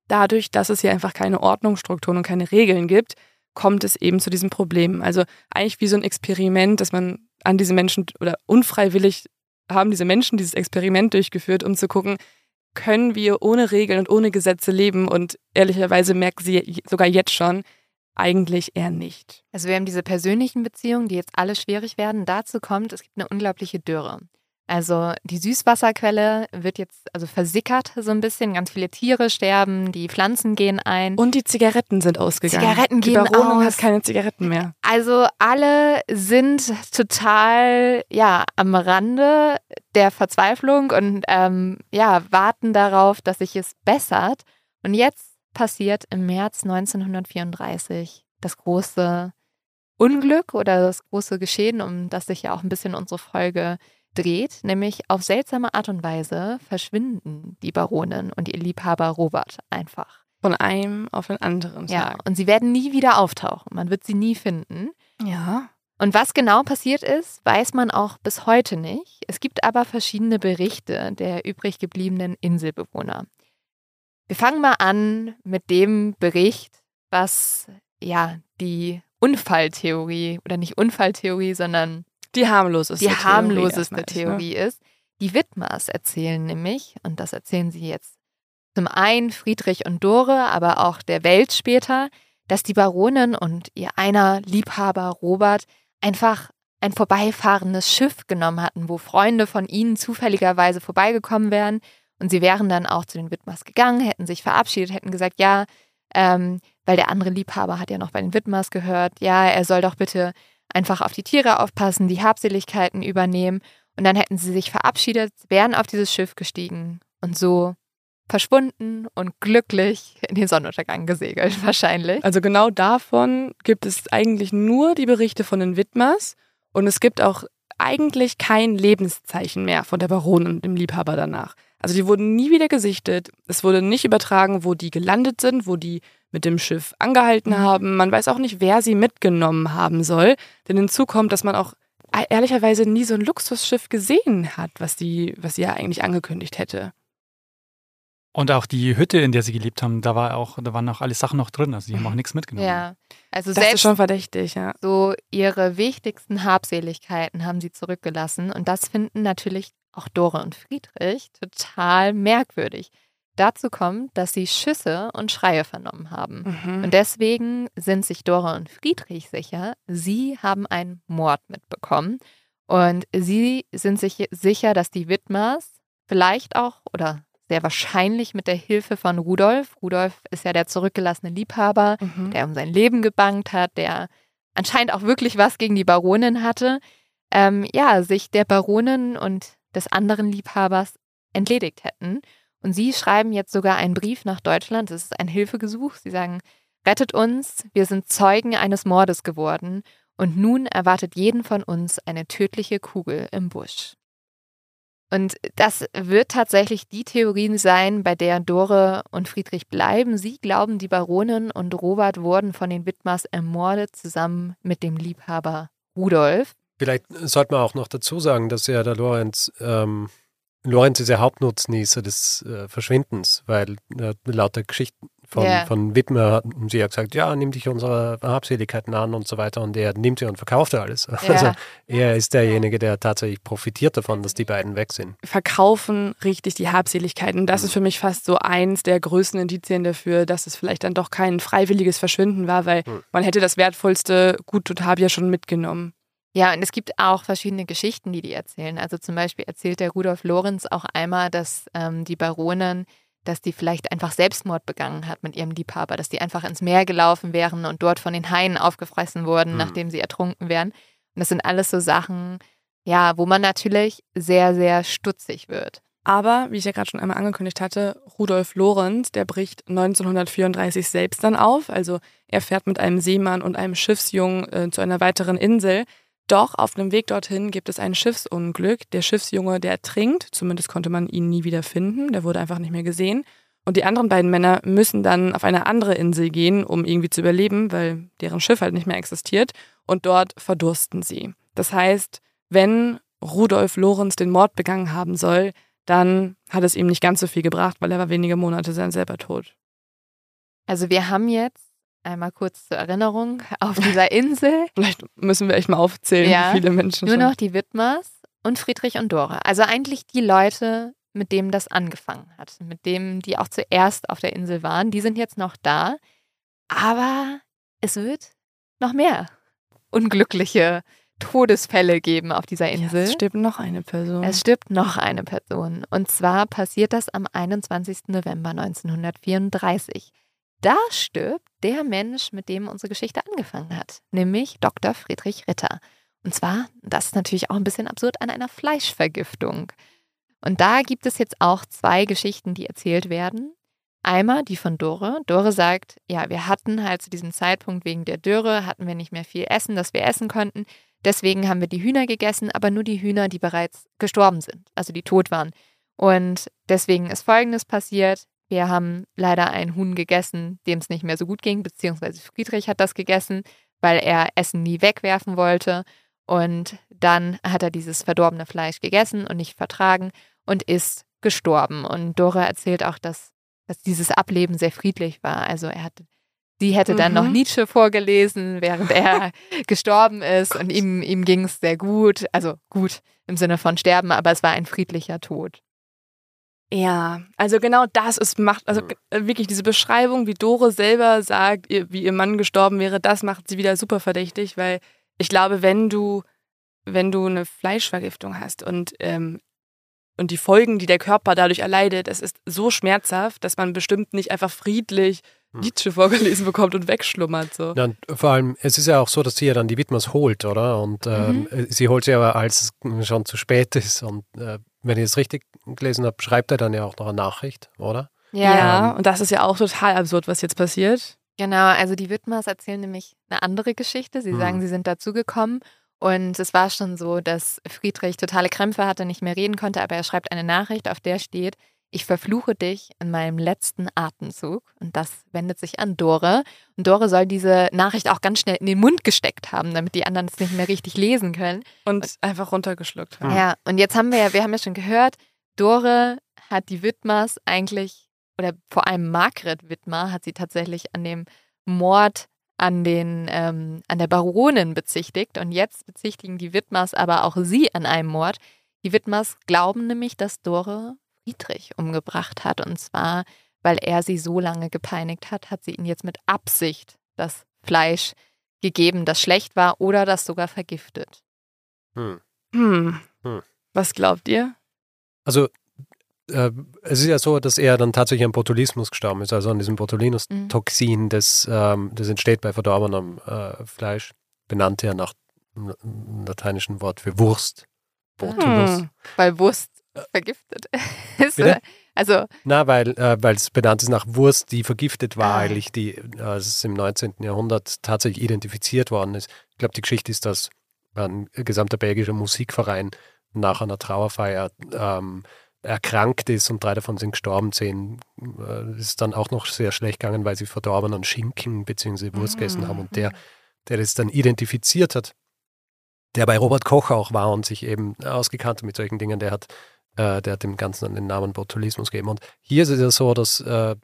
dadurch, dass es hier einfach keine Ordnungsstrukturen und keine Regeln gibt, kommt es eben zu diesem Problem. Also eigentlich wie so ein Experiment, dass man an diese Menschen oder unfreiwillig haben diese Menschen dieses Experiment durchgeführt, um zu gucken, können wir ohne Regeln und ohne Gesetze leben? Und ehrlicherweise merkt sie sogar jetzt schon, eigentlich eher nicht. Also wir haben diese persönlichen Beziehungen, die jetzt alle schwierig werden. Dazu kommt, es gibt eine unglaubliche Dürre. Also die Süßwasserquelle wird jetzt also versickert so ein bisschen. Ganz viele Tiere sterben, die Pflanzen gehen ein. Und die Zigaretten sind ausgegangen. Zigaretten die gehen Baronin aus. hat keine Zigaretten mehr. Also alle sind total ja am Rande der Verzweiflung und ähm, ja warten darauf, dass sich es bessert. Und jetzt passiert im März 1934 das große Unglück oder das große Geschehen, um das sich ja auch ein bisschen unsere Folge dreht, nämlich auf seltsame Art und Weise verschwinden die Baronin und ihr Liebhaber Robert einfach. Von einem auf den anderen Ja, Tag. und sie werden nie wieder auftauchen. Man wird sie nie finden. Ja. Und was genau passiert ist, weiß man auch bis heute nicht. Es gibt aber verschiedene Berichte der übrig gebliebenen Inselbewohner. Wir fangen mal an mit dem Bericht, was ja die Unfalltheorie oder nicht Unfalltheorie, sondern Die harmloseste die Theorie harmloseste ist, ne? Theorie ist. Die Widmers erzählen nämlich, und das erzählen sie jetzt zum einen Friedrich und Dore, aber auch der Welt später, dass die Baronin und ihr einer Liebhaber Robert einfach ein vorbeifahrendes Schiff genommen hatten, wo Freunde von ihnen zufälligerweise vorbeigekommen wären. Und sie wären dann auch zu den Widmers gegangen, hätten sich verabschiedet, hätten gesagt, ja, ähm, weil der andere Liebhaber hat ja noch bei den Widmers gehört, ja, er soll doch bitte einfach auf die Tiere aufpassen, die Habseligkeiten übernehmen. Und dann hätten sie sich verabschiedet, wären auf dieses Schiff gestiegen und so verschwunden und glücklich in den Sonnenuntergang gesegelt, wahrscheinlich. Also genau davon gibt es eigentlich nur die Berichte von den Widmers und es gibt auch eigentlich kein Lebenszeichen mehr von der Baronin und dem Liebhaber danach. Also die wurden nie wieder gesichtet. Es wurde nicht übertragen, wo die gelandet sind, wo die mit dem Schiff angehalten Mhm. haben. Man weiß auch nicht, wer sie mitgenommen haben soll. Denn hinzu kommt, dass man auch e- ehrlicherweise nie so ein Luxusschiff gesehen hat, was die, was sie ja eigentlich angekündigt hätte. Und auch die Hütte, in der sie gelebt haben, da war auch, da waren auch alle Sachen noch drin. Also die haben auch nichts mitgenommen. Ja, also Das ist selbst schon verdächtig, ja. so ihre wichtigsten Habseligkeiten haben sie zurückgelassen. Und das finden natürlich auch Dore und Friedrich total merkwürdig. Dazu kommt, dass sie Schüsse und Schreie vernommen haben. Mhm. Und deswegen sind sich Dora und Friedrich sicher, sie haben einen Mord mitbekommen. Und sie sind sich sicher, dass die Widmers vielleicht auch oder sehr wahrscheinlich mit der Hilfe von Rudolf, Rudolf ist ja der zurückgelassene Liebhaber, Mhm. der um sein Leben gebankt hat, der anscheinend auch wirklich was gegen die Baronin hatte, ähm, ja, sich der Baronin und des anderen Liebhabers entledigt hätten. Und sie schreiben jetzt sogar einen Brief nach Deutschland. Das ist ein Hilfegesuch. Sie sagen, rettet uns, wir sind Zeugen eines Mordes geworden und nun erwartet jeden von uns eine tödliche Kugel im Busch. Und das wird tatsächlich die Theorie sein, bei der Dore und Friedrich bleiben. Sie glauben, die Baronin und Robert wurden von den Widmers ermordet, zusammen mit dem Liebhaber Rudolf. Vielleicht sollte man auch noch dazu sagen, dass ja der Lorenz, ähm, Lorenz ist ja Hauptnutznießer des äh, Verschwindens, weil äh, lauter Geschichten von, Ja. von Widmer hatten sie ja gesagt, ja, nimm dich unserer Habseligkeiten an und so weiter und er nimmt sie und verkauft alles. Also er ist derjenige, der tatsächlich profitiert davon, dass die beiden weg sind. verkaufen richtig die Habseligkeiten. Das ist für mich fast so eins der größten Indizien dafür, dass es vielleicht dann doch kein freiwilliges Verschwinden war, weil Hm. man hätte das wertvollste Gut und Hab ja schon mitgenommen. Ja, und es gibt auch verschiedene Geschichten, die die erzählen. Also zum Beispiel erzählt der Rudolf Lorenz auch einmal, dass ähm, die Baronin, dass die vielleicht einfach Selbstmord begangen hat mit ihrem Liebhaber, dass die einfach ins Meer gelaufen wären und dort von den Haien aufgefressen wurden, Hm. nachdem sie ertrunken wären. Und das sind alles so Sachen, ja, wo man natürlich sehr, sehr stutzig wird. Aber, wie ich ja gerade schon einmal angekündigt hatte, Rudolf Lorenz, der bricht 1934 selbst dann auf. Also er fährt mit einem Seemann und einem Schiffsjungen äh, zu einer weiteren Insel. Doch auf dem Weg dorthin gibt es ein Schiffsunglück. Der Schiffsjunge, der ertrinkt. Zumindest konnte man ihn nie wieder finden. Der wurde einfach nicht mehr gesehen. Und die anderen beiden Männer müssen dann auf eine andere Insel gehen, um irgendwie zu überleben, weil deren Schiff halt nicht mehr existiert. Und dort verdursten sie. Das heißt, wenn Rudolf Lorenz den Mord begangen haben soll, dann hat es ihm nicht ganz so viel gebracht, weil er war wenige Monate dann selber tot. Also wir haben jetzt einmal kurz zur Erinnerung auf dieser Insel Vielleicht müssen wir echt mal aufzählen, Ja, wie viele Menschen Nur schon. noch die Widmers und Friedrich und Dora. Also eigentlich die Leute, mit denen das angefangen hat, mit denen die auch zuerst auf der Insel waren, die sind jetzt noch da. Aber es wird noch mehr unglückliche Todesfälle geben auf dieser Ja, Insel. es stirbt noch eine Person. Es stirbt noch eine Person. Und zwar passiert das am 21. November 1934. Da stirbt der Mensch, mit dem unsere Geschichte angefangen hat, nämlich Dr. Friedrich Ritter. Und zwar, das ist natürlich auch ein bisschen absurd, an einer Fleischvergiftung. Und da gibt es jetzt auch zwei Geschichten, die erzählt werden. Einmal die von Dore. Dore sagt, ja, wir hatten halt zu diesem Zeitpunkt wegen der Dürre, hatten wir nicht mehr viel Essen, das wir essen konnten. Deswegen haben wir die Hühner gegessen, aber nur die Hühner, die bereits gestorben sind, also die tot waren. Und deswegen ist Folgendes passiert. Wir haben leider einen Huhn gegessen, dem es nicht mehr so gut ging, beziehungsweise Friedrich hat das gegessen, weil er Essen nie wegwerfen wollte. Und dann hat er dieses verdorbene Fleisch gegessen und nicht vertragen und ist gestorben. Und Dora erzählt auch, dass, dass dieses Ableben sehr friedlich war. Also er hatte, sie hätte dann noch Mhm. Nietzsche vorgelesen, während er gestorben ist und ihm, ihm ging es sehr gut. Also gut im Sinne von sterben, aber es war ein friedlicher Tod. Ja, also genau das ist macht, also äh, wirklich diese Beschreibung, wie Dore selber sagt, wie ihr Mann gestorben wäre, das macht sie wieder super verdächtig, weil ich glaube, wenn du, wenn du eine Fleischvergiftung hast und, ähm, und die Folgen, die der Körper dadurch erleidet, es ist so schmerzhaft, dass man bestimmt nicht einfach friedlich Hm. Nietzsche vorgelesen bekommt und wegschlummert. So. Ja, und vor allem, es ist ja auch so, dass sie ja dann die Widmers holt, oder? Und ähm, sie holt sie aber, als es schon zu spät ist. Und äh, wenn ich es richtig gelesen habe, schreibt er dann ja auch noch eine Nachricht, oder? Ja, und das ist ja auch total absurd, was jetzt passiert. Genau, also die Widmers erzählen nämlich eine andere Geschichte. Sie Mhm. sagen, sie sind dazugekommen und es war schon so, dass Friedrich totale Krämpfe hatte, nicht mehr reden konnte, aber er schreibt eine Nachricht, auf der steht, ich verfluche dich in meinem letzten Atemzug. Und das wendet sich an Dore. Und Dore soll diese Nachricht auch ganz schnell in den Mund gesteckt haben, damit die anderen es nicht mehr richtig lesen können. Und einfach runtergeschluckt haben. Ja, und jetzt haben wir ja, wir haben ja schon gehört, Dore hat die Widmers eigentlich oder vor allem Margret Wittmar hat sie tatsächlich an dem Mord an den ähm, an der Baronin bezichtigt und jetzt bezichtigen die Wittmars aber auch sie an einem Mord. Die Wittmars glauben nämlich, dass Dore Friedrich umgebracht hat und zwar weil er sie so lange gepeinigt hat, hat sie ihn jetzt mit Absicht das Fleisch gegeben, das schlecht war oder das sogar vergiftet. Hm. Hm. Hm. Was glaubt ihr? Also äh, es ist ja so, dass er dann tatsächlich an Botulismus gestorben ist, also an diesem Botulinus-Toxin, das, ähm, das entsteht bei verdorbenem äh, Fleisch, benannt ja nach dem lateinischen Wort für Wurst. Botulus. Hm. Weil Wurst vergiftet ist. Bitte? Also, Na, weil äh, weil es benannt ist nach Wurst, die vergiftet war Ah. eigentlich, die äh, es im 19. Jahrhundert tatsächlich identifiziert worden ist. Ich glaube, die Geschichte ist, dass ein gesamter belgischer Musikverein nach einer Trauerfeier ähm, erkrankt ist und drei davon sind gestorben. Zehn äh, ist dann auch noch sehr schlecht gegangen, weil sie verdorbenen Schinken bzw. Wurst gegessen haben. Und der, der das dann identifiziert hat, der bei Robert Koch auch war und sich eben ausgekannt hat mit solchen Dingen, der hat, äh, der hat dem Ganzen dann den Namen Botulismus gegeben. Und hier ist es ja so, dass äh,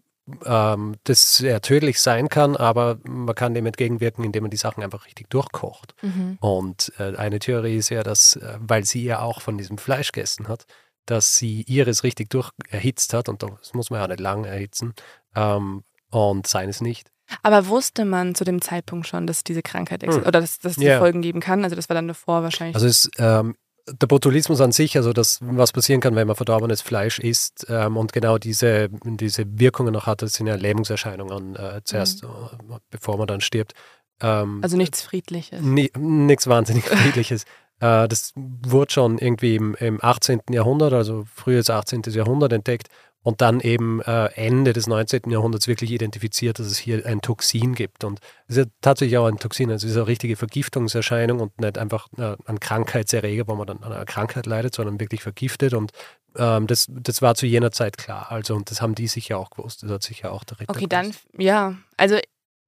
ähm, das sehr tödlich sein kann, aber man kann dem entgegenwirken, indem man die Sachen einfach richtig durchkocht. mhm. Und äh, eine Theorie ist ja, dass, äh, weil sie ja auch von diesem Fleisch gegessen hat, dass sie ihres richtig durch erhitzt hat und das muss man ja nicht lang erhitzen ähm, und seines nicht. Aber wusste man zu dem Zeitpunkt schon, dass diese Krankheit existiert Hm. oder dass, dass es die Ja. Folgen geben kann? Also das war dann davor wahrscheinlich. Also es, ähm, der Botulismus an sich, also das, was passieren kann, wenn man verdorbenes Fleisch isst ähm, und genau diese, diese Wirkungen noch hat, das sind ja Lähmungserscheinungen äh, zuerst, äh, bevor man dann stirbt. Ähm, also nichts Friedliches. Ni- Nichts wahnsinnig Friedliches. Äh, das wurde schon irgendwie im, im 18. Jahrhundert, also frühes 18. Jahrhundert entdeckt und dann eben äh, Ende des 19. Jahrhunderts wirklich identifiziert, dass es hier ein Toxin gibt. Und es ist ja tatsächlich auch ein Toxin, also es ist eine richtige Vergiftungserscheinung und nicht einfach äh, ein Krankheitserreger, wo man dann an einer Krankheit leidet, sondern wirklich vergiftet. Und ähm, das, das war zu jener Zeit klar. Also, und das haben die sicher auch gewusst. Das hat sicher auch der Ritter Okay, dann, gewusst. ja. Also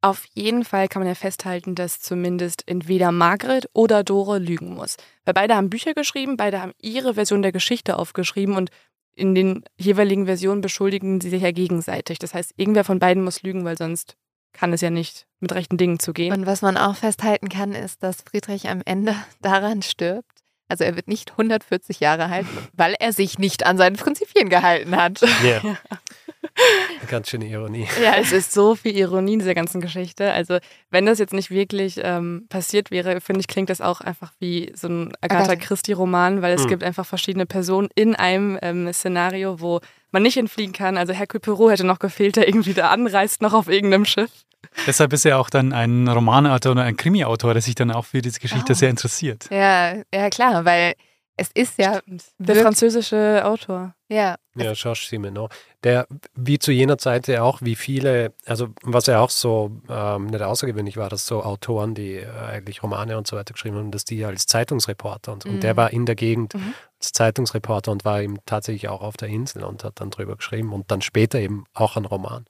auf jeden Fall kann man ja festhalten, dass zumindest entweder Margret oder Dore lügen muss. Weil beide haben Bücher geschrieben, beide haben ihre Version der Geschichte aufgeschrieben und in den jeweiligen Versionen beschuldigen sie sich ja gegenseitig. Das heißt, irgendwer von beiden muss lügen, weil sonst kann es ja nicht mit rechten Dingen zugehen. Und was man auch festhalten kann, ist, dass Friedrich am Ende daran stirbt. Also er wird nicht 140 Jahre alt, weil er sich nicht an seinen Prinzipien gehalten hat. Ja. Ganz schöne Ironie. Ja, es ist so viel Ironie in dieser ganzen Geschichte. Also, wenn das jetzt nicht wirklich ähm, passiert wäre, finde ich, klingt das auch einfach wie so ein Agatha. Christie-Roman, weil es Hm. gibt einfach verschiedene Personen in einem ähm, Szenario, wo man nicht entfliehen kann. Also, Hercule Poirot hätte noch gefehlt, der irgendwie da anreist, noch auf irgendeinem Schiff. Deshalb ist er auch dann ein Romanautor oder ein Krimiautor, der sich dann auch für diese Geschichte Oh. sehr interessiert. Ja, ja klar, weil es ist ja, Der französische Autor. ja, Ja, Georges Simenon. Der, wie zu jener Zeit ja auch, wie viele, also was ja auch so ähm, nicht außergewöhnlich war, dass so Autoren, die äh, eigentlich Romane und so weiter geschrieben haben, dass die als Zeitungsreporter und, und der Mhm. war in der Gegend Mhm. als Zeitungsreporter und war eben tatsächlich auch auf der Insel und hat dann drüber geschrieben und dann später eben auch einen Roman.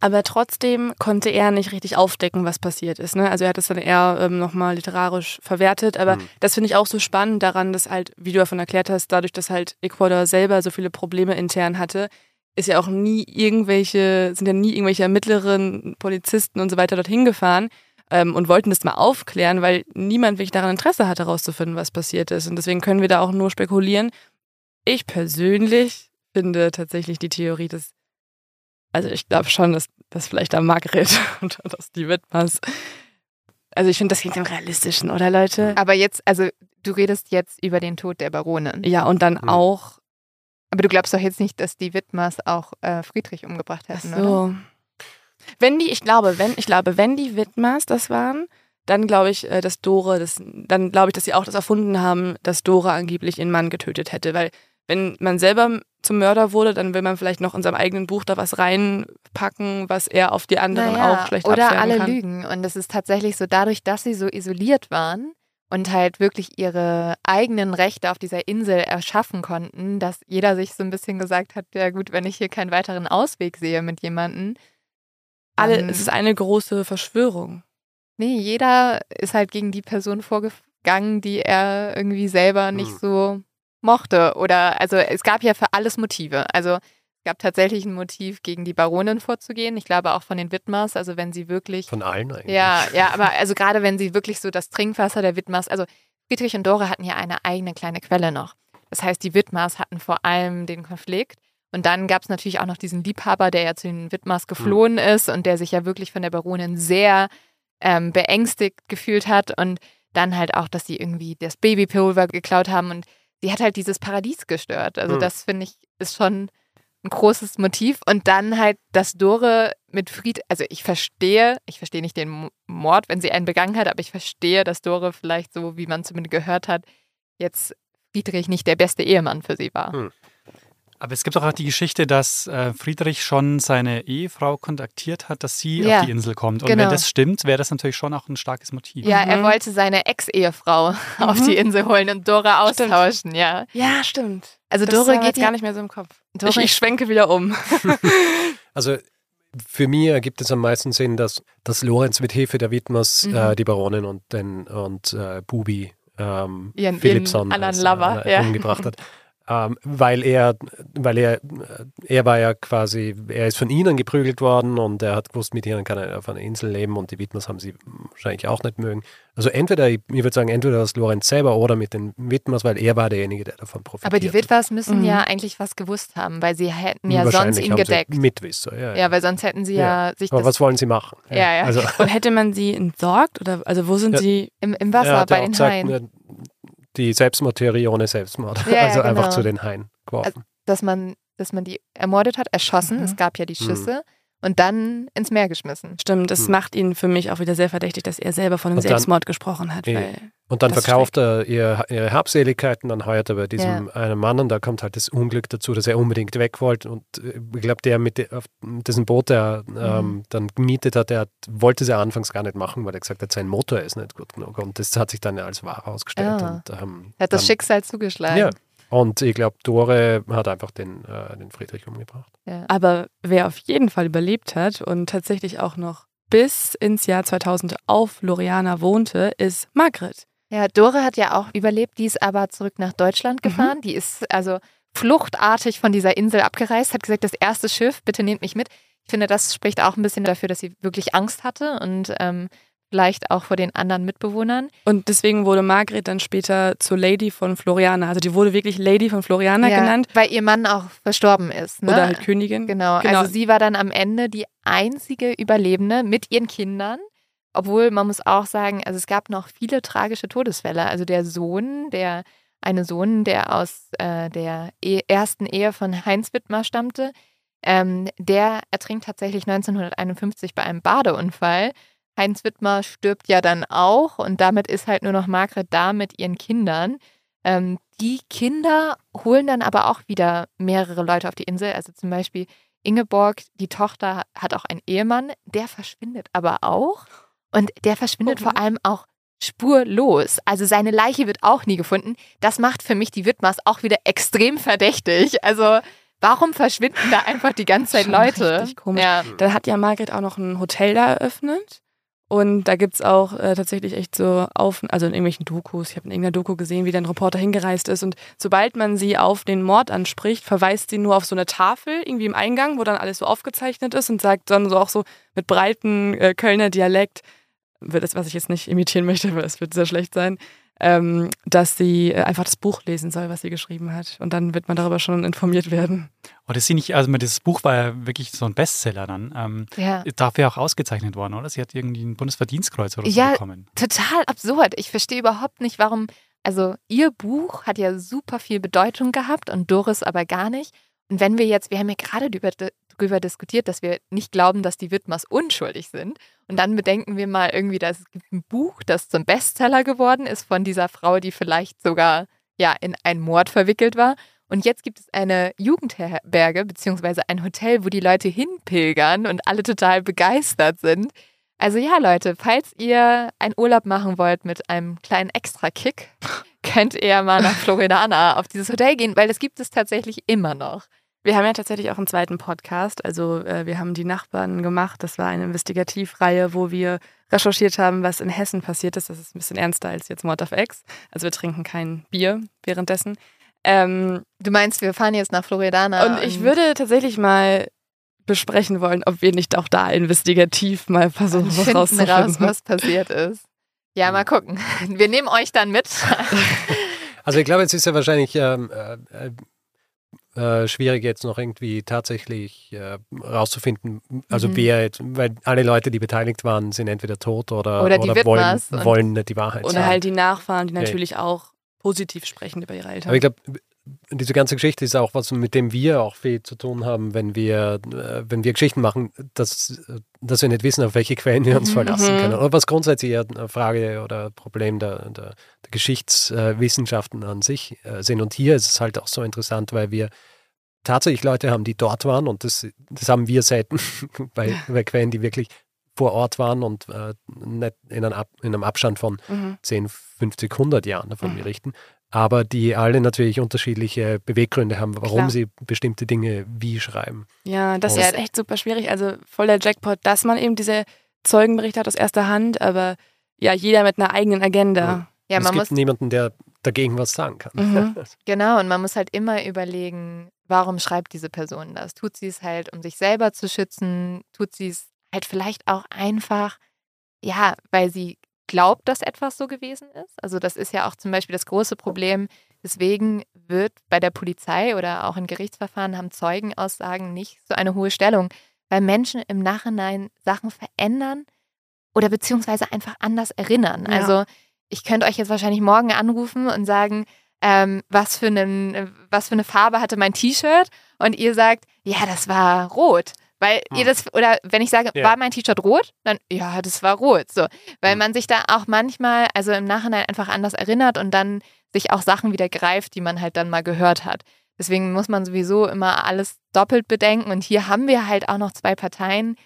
Aber trotzdem konnte er nicht richtig aufdecken, was passiert ist. Ne? Also er hat es dann eher ähm, nochmal literarisch verwertet. Aber Hm. das finde ich auch so spannend daran, dass halt, wie du davon erklärt hast, dadurch, dass halt Ecuador selber so viele Probleme intern hatte, ist ja auch nie irgendwelche, sind ja nie irgendwelche Ermittlerinnen, Polizisten und so weiter dorthin gefahren ähm, und wollten das mal aufklären, weil niemand wirklich daran Interesse hatte, herauszufinden, was passiert ist. Und deswegen können wir da auch nur spekulieren. Ich persönlich finde tatsächlich die Theorie, dass also ich glaube schon, dass das vielleicht da Margret und dass die Widmers. Also ich finde, das klingt am realistischen, oder Leute? aber jetzt, also du redest jetzt über den Tod der Baronin. Ja, und dann Hm. auch. Aber du glaubst doch jetzt nicht, dass die Widmers auch äh, Friedrich umgebracht Ach hätten, oder? so. Wenn die, ich glaube, wenn, ich glaube, wenn die Widmers das waren, dann glaube ich, äh, dass Dore, das, dann glaube ich, dass sie auch das erfunden haben, dass Dore angeblich ihren Mann getötet hätte. Weil wenn man selber zum Mörder wurde, dann will man vielleicht noch in seinem eigenen Buch da was reinpacken, was er auf die anderen Naja, auch schlecht Oder alle kann. lügen. Und es ist tatsächlich so, dadurch, dass sie so isoliert waren und halt wirklich ihre eigenen Rechte auf dieser Insel erschaffen konnten, dass jeder sich so ein bisschen gesagt hat, ja gut, wenn ich hier keinen weiteren Ausweg sehe mit jemandem. Alle, es ist eine große Verschwörung. Nee, jeder ist halt gegen die Person vorgegangen, die er irgendwie selber nicht Hm. so mochte. Oder also es gab ja für alles Motive. Also Es gab tatsächlich ein Motiv, gegen die Baronin vorzugehen. Ich glaube auch von den Widmers, also wenn sie wirklich. Von allen eigentlich. Ja, ja, aber also gerade wenn sie wirklich so das Trinkwasser der Widmers, also Friedrich und Dore hatten ja eine eigene kleine Quelle noch. Das heißt, die Widmers hatten vor allem den Konflikt. Und dann gab es natürlich auch noch diesen Liebhaber, der ja zu den Widmers geflohen ist und der sich ja wirklich von der Baronin sehr ähm, beängstigt gefühlt hat. Und dann halt auch, dass sie irgendwie das Babypulver geklaut haben. Und sie hat halt dieses Paradies gestört. Also Hm. das finde ich ist schon ein großes Motiv. Und dann halt, dass Dore mit Fried, also ich verstehe, ich verstehe nicht den Mo- Mord, wenn sie einen begangen hat, aber ich verstehe, dass Dore vielleicht so, wie man zumindest gehört hat, jetzt Friedrich nicht der beste Ehemann für sie war. Hm. Aber es gibt auch die Geschichte, dass äh, Friedrich schon seine Ehefrau kontaktiert hat, dass sie Ja, auf die Insel kommt. Und genau. wenn das stimmt, wäre das natürlich schon auch ein starkes Motiv. Ja, er Mhm. wollte seine Ex-Ehefrau auf Mhm. die Insel holen und Dora Stimmt. austauschen, ja. Ja, stimmt. Also Das wir geht gar nicht mehr so im Kopf. Ich, ich schwenke wieder um. Also für mich ergibt es am meisten Sinn, dass, dass Lorenz mit Hilfe der Widmers Mhm. äh, die Baronin und, den, und äh, Bubi ähm, Ihren- Philippson ihren anderen als, Lover, äh, ja. umgebracht hat. Ähm, weil er, weil er, er war ja quasi, er ist von ihnen geprügelt worden und er hat gewusst, mit ihnen kann er auf einer Insel leben und die Widmers haben sie wahrscheinlich auch nicht mögen. Also entweder, ich, ich würde sagen, entweder das Lorenz selber oder mit den Widmers, weil er war derjenige, der davon profitiert. aber die Witwers müssen Mhm. ja eigentlich was gewusst haben, weil sie hätten ja sonst ihn haben sie gedeckt. Mitwisser, ja. Ja, weil sonst hätten sie ja, sich Aber das was wollen sie machen? Ja, ja. Also, Und hätte man sie entsorgt? Oder also wo sind Ja. sie? im, im Wasser er ja bei den gesagt, Haien, ne, Die Selbstmordtheorie ohne Selbstmord. Ja, also einfach genau. zu den Haien geworfen. dass man, dass man die ermordet hat, erschossen, Mhm. es gab ja die Mhm. Und dann ins Meer geschmissen. Stimmt, das Hm. macht ihn für mich auch wieder sehr verdächtig, dass er selber von einem Und dann- Selbstmord gesprochen hat. Ja. Weil, Und dann verkauft er ihr, ihre Habseligkeiten, dann heuert er bei diesem einen Mann und da kommt halt das Unglück dazu, dass er unbedingt weg wollte. Und äh, ich glaube, der mit auf diesem Boot, der ähm, Mhm. dann gemietet hat, der wollte es ja anfangs gar nicht machen, weil er gesagt hat, sein Motor ist nicht gut genug. Und das hat sich dann ja als wahr herausgestellt. Ah. Und, ähm, Er hat das dann, Schicksal zugeschlagen. Ja. Und ich glaube, Dore hat einfach den, äh, den Friedrich umgebracht. Ja. aber wer auf jeden Fall überlebt hat und tatsächlich auch noch bis ins Jahr 2000 auf Loriana wohnte, ist Margret. Ja, Dore hat ja auch überlebt, die ist aber zurück nach Deutschland gefahren. Die ist also fluchtartig von dieser Insel abgereist, hat gesagt, das erste Schiff, bitte nehmt mich mit. Ich finde, das spricht auch ein bisschen dafür, dass sie wirklich Angst hatte und ähm, vielleicht auch vor den anderen Mitbewohnern. Und deswegen wurde Margret dann später zur Lady von Floriana. Also die wurde wirklich Lady von Floriana genannt. Weil ihr Mann auch verstorben ist. Ne? Oder halt Königin. Genau, Genau. also sie war dann am Ende die einzige Überlebende mit ihren Kindern. Obwohl man muss auch sagen, also es gab noch viele tragische Todesfälle. Also der Sohn, der eine Sohn, der aus äh, der e ersten Ehe von Heinz Wittmer stammte, ähm, der ertrinkt tatsächlich 1951 bei einem Badeunfall. Heinz Wittmer stirbt ja dann auch und damit ist halt nur noch Margret da mit ihren Kindern. Ähm, die Kinder holen dann aber auch wieder mehrere Leute auf die Insel. Also zum Beispiel Ingeborg, die Tochter, hat auch einen Ehemann, der verschwindet aber auch. Und der verschwindet Oh, vor allem auch spurlos. Also seine Leiche wird auch nie gefunden. Das macht für mich die Widmers auch wieder extrem verdächtig. Also warum verschwinden da einfach die ganze Zeit Schon Leute? richtig komisch. Ja. Dann hat ja Margret auch noch ein Hotel da eröffnet. Und da gibt es auch äh, tatsächlich echt so auf, also in irgendwelchen Dokus, ich habe in irgendeiner Doku gesehen, wie der ein Reporter hingereist ist. Und sobald man sie auf den Mord anspricht, verweist sie nur auf so eine Tafel irgendwie im Eingang, wo dann alles so aufgezeichnet ist und sagt dann so auch so mit breiten äh, Kölner Dialekt, das, was ich jetzt nicht imitieren möchte, weil es wird sehr schlecht sein, ähm, dass sie äh, einfach das Buch lesen soll, was sie geschrieben hat. Und dann wird man darüber schon informiert werden. Und das sie nicht, also dieses Buch war ja wirklich so ein Bestseller dann. Ähm, ja. dafür auch ausgezeichnet worden, oder? Sie hat irgendwie ein Bundesverdienstkreuz oder so Ja, bekommen. total absurd. Ich verstehe überhaupt nicht, warum. Also, ihr Buch hat ja super viel Bedeutung gehabt und Doris aber gar nicht. Und wenn wir jetzt, wir haben ja gerade darüber, diskutiert, dass wir nicht glauben, dass die Widmers unschuldig sind. Und dann bedenken wir mal irgendwie, dass es gibt ein Buch, das zum Bestseller geworden ist von dieser Frau, die vielleicht sogar ja in einen Mord verwickelt war. Und jetzt gibt es eine Jugendherberge beziehungsweise ein Hotel, wo die Leute hinpilgern und alle total begeistert sind. Also ja, Leute, falls ihr einen Urlaub machen wollt mit einem kleinen Extra-Kick, könnt ihr mal nach Floridana auf dieses Hotel gehen, weil das gibt es tatsächlich immer noch. Wir haben ja tatsächlich auch einen zweiten Podcast. Also äh, wir haben die Nachbarn gemacht. Das war eine Investigativreihe, wo wir recherchiert haben, was in Hessen passiert ist. Das ist ein bisschen ernster als jetzt Mord auf Ex. Also wir trinken kein Bier währenddessen. Ähm, Du meinst, wir fahren jetzt nach Floridana. und ich würde tatsächlich mal besprechen wollen, ob wir nicht auch da investigativ mal versuchen, und was finden rauszufinden. raus, was passiert ist. Ja, mal gucken. Wir nehmen euch dann mit. Also ich glaube, es ist ja wahrscheinlich ähm, äh, äh, schwierig jetzt noch irgendwie tatsächlich äh, rauszufinden, also Mhm. wer jetzt, weil alle Leute, die beteiligt waren, sind entweder tot oder, Oder die wollen, wollen nicht die Wahrheit Und sagen. halt die Nachfahren, die Ja. natürlich auch positiv sprechen über ihre Eltern. Aber ich glaube, diese ganze Geschichte ist auch was, mit dem wir auch viel zu tun haben, wenn wir, äh, wenn wir Geschichten machen, dass, äh, dass wir nicht wissen, auf welche Quellen wir uns Mhm. verlassen Mhm. können. Oder was grundsätzlich eher eine Frage oder Problem der, der, der Geschichtswissenschaften an sich äh, sind. Und hier ist es halt auch so interessant, weil wir tatsächlich Leute haben, die dort waren und das, das haben wir selten bei, bei Quellen, die wirklich vor Ort waren und äh, nicht in einem, Ab, in einem Abstand von mhm. 10, 50, 100 Jahren davon Mhm. berichten, aber die alle natürlich unterschiedliche Beweggründe haben, warum Klar. sie bestimmte Dinge wie schreiben. Ja, das Und- ist echt super schwierig. Also voll der Jackpot, dass man eben diese Zeugenberichte hat aus erster Hand, aber ja, jeder mit einer eigenen Agenda. Ja, es man gibt muss, niemanden, der dagegen was sagen kann. Mhm. genau, und man muss halt immer überlegen, warum schreibt diese Person das? Tut sie es halt, um sich selber zu schützen? Tut sie es halt vielleicht auch einfach, ja, weil sie glaubt, dass etwas so gewesen ist? Also das ist ja auch zum Beispiel das große Problem. Deswegen wird bei der Polizei oder auch in Gerichtsverfahren haben Zeugenaussagen nicht so eine hohe Stellung, weil Menschen im Nachhinein Sachen verändern oder beziehungsweise einfach anders erinnern. Ja. Also ich könnte euch jetzt wahrscheinlich morgen anrufen und sagen, ähm, was, für einen, was für eine Farbe hatte mein T-Shirt und ihr sagt, ja, das war rot. Weil ihr Hm. das, oder wenn ich sage, Ja. war mein T-Shirt rot? Dann, ja, das war rot. So. Weil Hm. man sich da auch manchmal, also im Nachhinein einfach anders erinnert und dann sich auch Sachen wieder greift, die man halt dann mal gehört hat. Deswegen muss man sowieso immer alles doppelt bedenken. Und hier haben wir halt auch noch zwei Parteien,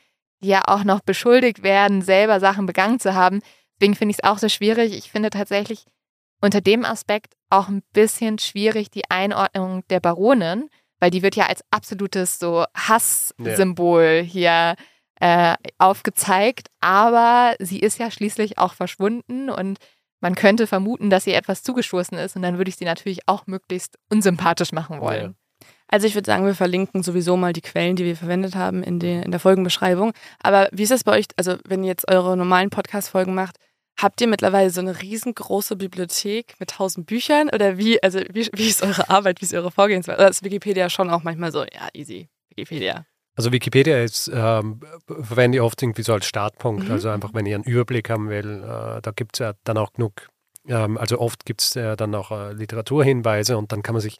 die ja auch noch beschuldigt werden, selber Sachen begangen zu haben. Deswegen finde ich es auch so schwierig. Ich finde tatsächlich unter dem Aspekt auch ein bisschen schwierig die Einordnung der Baronin, weil die wird ja als absolutes so Hasssymbol hier äh, aufgezeigt, aber sie ist ja schließlich auch verschwunden und man könnte vermuten, dass ihr etwas zugestoßen ist. Und dann würde ich sie natürlich auch möglichst unsympathisch machen wollen. Also ich würde sagen, wir verlinken sowieso mal die Quellen, die wir verwendet haben in, den, in der Folgenbeschreibung. Aber wie ist das bei euch, also wenn ihr jetzt eure normalen Podcast-Folgen macht, habt ihr mittlerweile so eine riesengroße Bibliothek mit tausend Büchern? Oder wie, also wie, wie ist eure Arbeit, wie ist eure Vorgehensweise? Oder ist Wikipedia schon auch manchmal so, ja, easy, Wikipedia. Also Wikipedia ist, ähm, verwende ich oft irgendwie so als Startpunkt. Mhm. Also einfach, wenn ich einen Überblick haben will, äh, da gibt es ja dann auch genug, ähm, also oft gibt es ja dann auch äh, Literaturhinweise und dann kann man sich,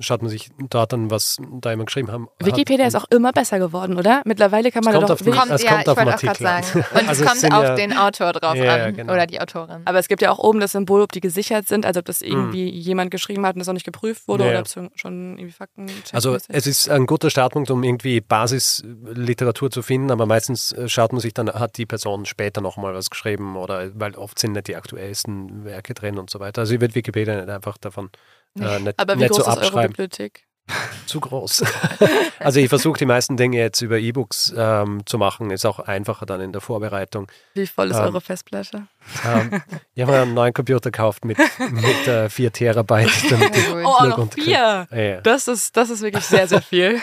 schaut man sich dort an, was da jemand geschrieben haben. hat. Wikipedia ist auch immer besser geworden, oder? Mittlerweile kann man Es da doch auf Kommt, Es ja, kommt ich auf den wollte auch gerade Artikel sagen. an. Und Also es kommt auf ja- den Autor drauf Ja, an genau. oder die Autorin. Aber es gibt ja auch oben das Symbol, ob die gesichert sind, also ob das irgendwie jemand geschrieben hat und das noch nicht geprüft wurde Ja, oder ob es schon- schon irgendwie Fakten Also es ist ein guter Startpunkt, um irgendwie Basisliteratur zu finden, aber meistens äh, schaut man sich dann, hat die Person später nochmal was geschrieben oder weil oft sind nicht die aktuellsten Werke drin und so weiter. Also ich würde Wikipedia nicht einfach davon äh, nicht, Aber wie nicht groß so ist eure abschreiben. Bibliothek? Zu groß. also ich versuche die meisten Dinge jetzt über E-Books ähm, zu machen, ist auch einfacher dann in der Vorbereitung. Wie voll ist Ähm, eure Festplatte? Ähm, ich habe mir einen neuen Computer gekauft mit, mit äh, 4 Terabyte. Damit ich. Oh, noch vier! Ja, ja. Das ist, das ist wirklich sehr, sehr viel.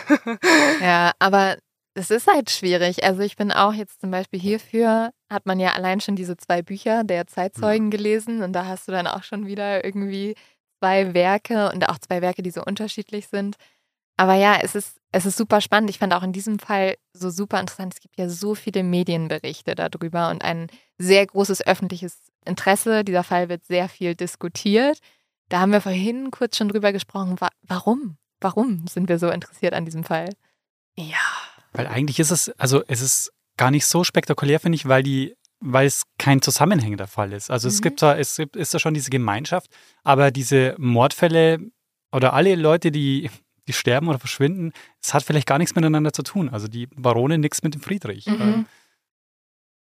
Ja, aber es ist halt schwierig. Also ich bin auch jetzt zum Beispiel hierfür, hat man ja allein schon diese zwei Bücher der Zeitzeugen gelesen und da hast du dann auch schon wieder irgendwie zwei Werke und auch zwei Werke, die so unterschiedlich sind. Aber ja, es ist, es ist super spannend. Ich fand auch in diesem Fall so super interessant. Es gibt ja so viele Medienberichte darüber und ein sehr großes öffentliches Interesse. Dieser Fall wird sehr viel diskutiert. Da haben wir vorhin kurz schon drüber gesprochen. Wa warum? Warum sind wir so interessiert an diesem Fall? Ja. Weil eigentlich ist es, also es ist gar nicht so spektakulär, finde ich, weil die, weil es kein zusammenhängender Fall ist. Also es Mhm. gibt zwar, es gibt, ist da schon diese Gemeinschaft, aber diese Mordfälle oder alle Leute, die, die sterben oder verschwinden, es hat vielleicht gar nichts miteinander zu tun. Also die Barone nichts mit dem Friedrich. Mhm.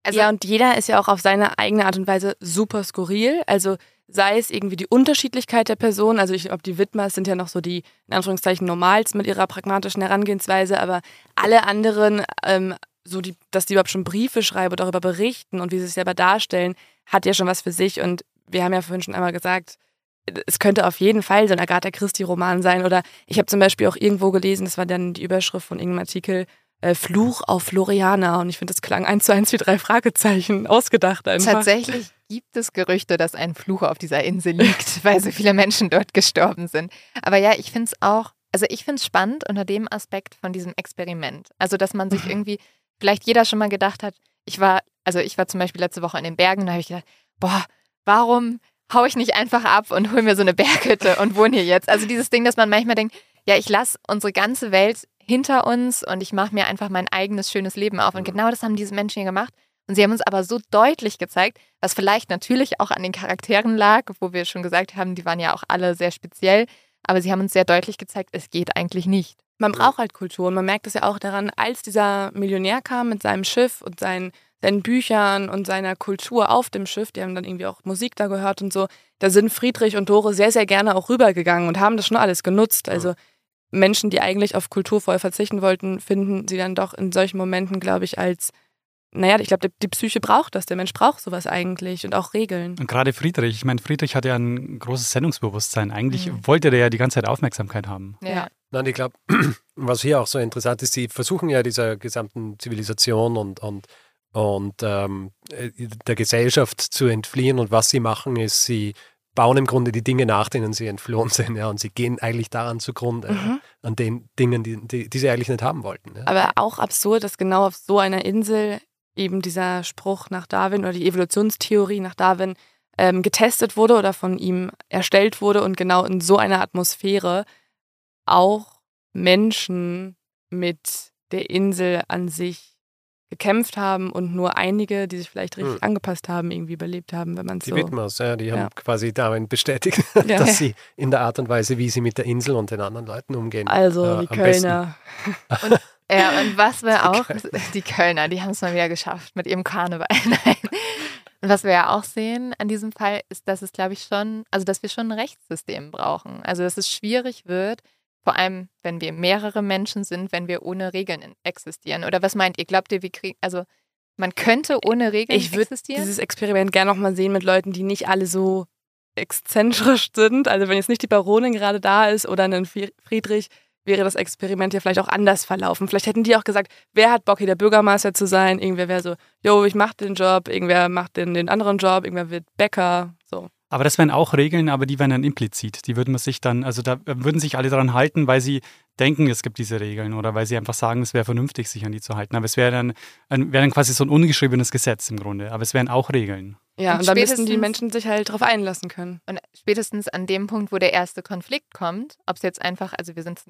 Also, ja, und jeder ist ja auch auf seine eigene Art und Weise super skurril. Also sei es irgendwie die Unterschiedlichkeit der Person, also ich glaube, die Widmers sind ja noch so die, in Anführungszeichen, Normals mit ihrer pragmatischen Herangehensweise, aber alle anderen, ähm, so die, dass die überhaupt schon Briefe schreiben und darüber berichten und wie sie sich selber darstellen, hat ja schon was für sich. Und wir haben ja vorhin schon einmal gesagt, es könnte auf jeden Fall so ein Agatha Christie-Roman sein. Oder ich habe zum Beispiel auch irgendwo gelesen, das war dann die Überschrift von irgendeinem Artikel, äh, Fluch auf Floriana. Und ich finde, das klang eins zu eins wie drei Fragezeichen, ausgedacht einfach. Tatsächlich gibt es Gerüchte, dass ein Fluch auf dieser Insel liegt, weil so viele Menschen dort gestorben sind. Aber ja, ich finde es auch, also ich finde es spannend unter dem Aspekt von diesem Experiment. Also, dass man sich irgendwie, vielleicht jeder schon mal gedacht hat, ich war, also ich war zum Beispiel letzte Woche in den Bergen und da habe ich gedacht, boah, warum hau ich nicht einfach ab und hol mir so eine Berghütte und wohne hier jetzt? Also dieses Ding, dass man manchmal denkt, ja, ich lasse unsere ganze Welt hinter uns und ich mache mir einfach mein eigenes schönes Leben auf. Und genau das haben diese Menschen hier gemacht. Und sie haben uns aber so deutlich gezeigt, was vielleicht natürlich auch an den Charakteren lag, wo wir schon gesagt haben, die waren ja auch alle sehr speziell, aber sie haben uns sehr deutlich gezeigt, es geht eigentlich nicht. Man braucht halt Kultur und man merkt es ja auch daran, als dieser Millionär kam mit seinem Schiff und seinen, seinen Büchern und seiner Kultur auf dem Schiff, die haben dann irgendwie auch Musik da gehört und so, da sind Friedrich und Dore sehr, sehr gerne auch rübergegangen und haben das schon alles genutzt. Also Menschen, die eigentlich auf Kultur vorher verzichten wollten, finden sie dann doch in solchen Momenten, glaube ich, als, naja, ich glaube, die, die Psyche braucht das, der Mensch braucht sowas eigentlich und auch Regeln. Und gerade Friedrich, ich meine, Friedrich hat ja ein großes Sendungsbewusstsein. Eigentlich Mhm. wollte der ja die ganze Zeit Aufmerksamkeit haben. Ja. Nein, ich glaube, was hier auch so interessant ist, sie versuchen ja dieser gesamten Zivilisation und, und, und ähm, äh, der Gesellschaft zu entfliehen. Und was sie machen, ist, sie bauen im Grunde die Dinge nach, denen sie entflohen sind. Ja, und sie gehen eigentlich daran zugrunde, Mhm. an den Dingen, die, die, die sie eigentlich nicht haben wollten. Ja. Aber auch absurd, dass genau auf so einer Insel eben dieser Spruch nach Darwin oder die Evolutionstheorie nach Darwin ähm, getestet wurde oder von ihm erstellt wurde und genau in so einer Atmosphäre auch Menschen mit der Insel an sich gekämpft haben und nur einige, die sich vielleicht richtig Hm. angepasst haben, irgendwie überlebt haben, wenn man es Die so. Widmers, ja, die haben Ja. quasi darin bestätigt, Ja. dass sie in der Art und Weise, wie sie mit der Insel und den anderen Leuten umgehen. Also äh, die am besten. Ja, und was wir auch, die Kölner, die haben es mal wieder geschafft mit ihrem Karneval. Nein. Und was wir ja auch sehen an diesem Fall, ist, dass es, glaube ich, schon, also dass wir schon ein Rechtssystem brauchen. Also dass es schwierig wird, vor allem wenn wir mehrere Menschen sind, wenn wir ohne Regeln existieren. Oder was meint ihr? Glaubt ihr, wir kriegen, also man könnte ohne Regeln Ich würde existieren? dieses Experiment gerne nochmal sehen mit Leuten, die nicht alle so exzentrisch sind. Also wenn jetzt nicht die Baronin gerade da ist oder ein Fri- Friedrich, wäre das Experiment ja vielleicht auch anders verlaufen. Vielleicht hätten die auch gesagt, wer hat Bock hier der Bürgermeister zu sein? Irgendwer wäre so, yo, ich mach den Job, irgendwer macht den, den anderen Job, irgendwer wird Bäcker, so. Aber das wären auch Regeln, aber die wären dann implizit. Die würden man sich dann, also da würden sich alle daran halten, weil sie denken, es gibt diese Regeln oder weil sie einfach sagen, es wäre vernünftig, sich an die zu halten. Aber es wäre dann, ein- wäre dann quasi so ein ungeschriebenes Gesetz im Grunde. Aber es wären auch Regeln. Ja, Und und, da müssten die Menschen sich halt drauf einlassen können. Und spätestens an dem Punkt, wo der erste Konflikt kommt, ob es jetzt einfach, also wir sind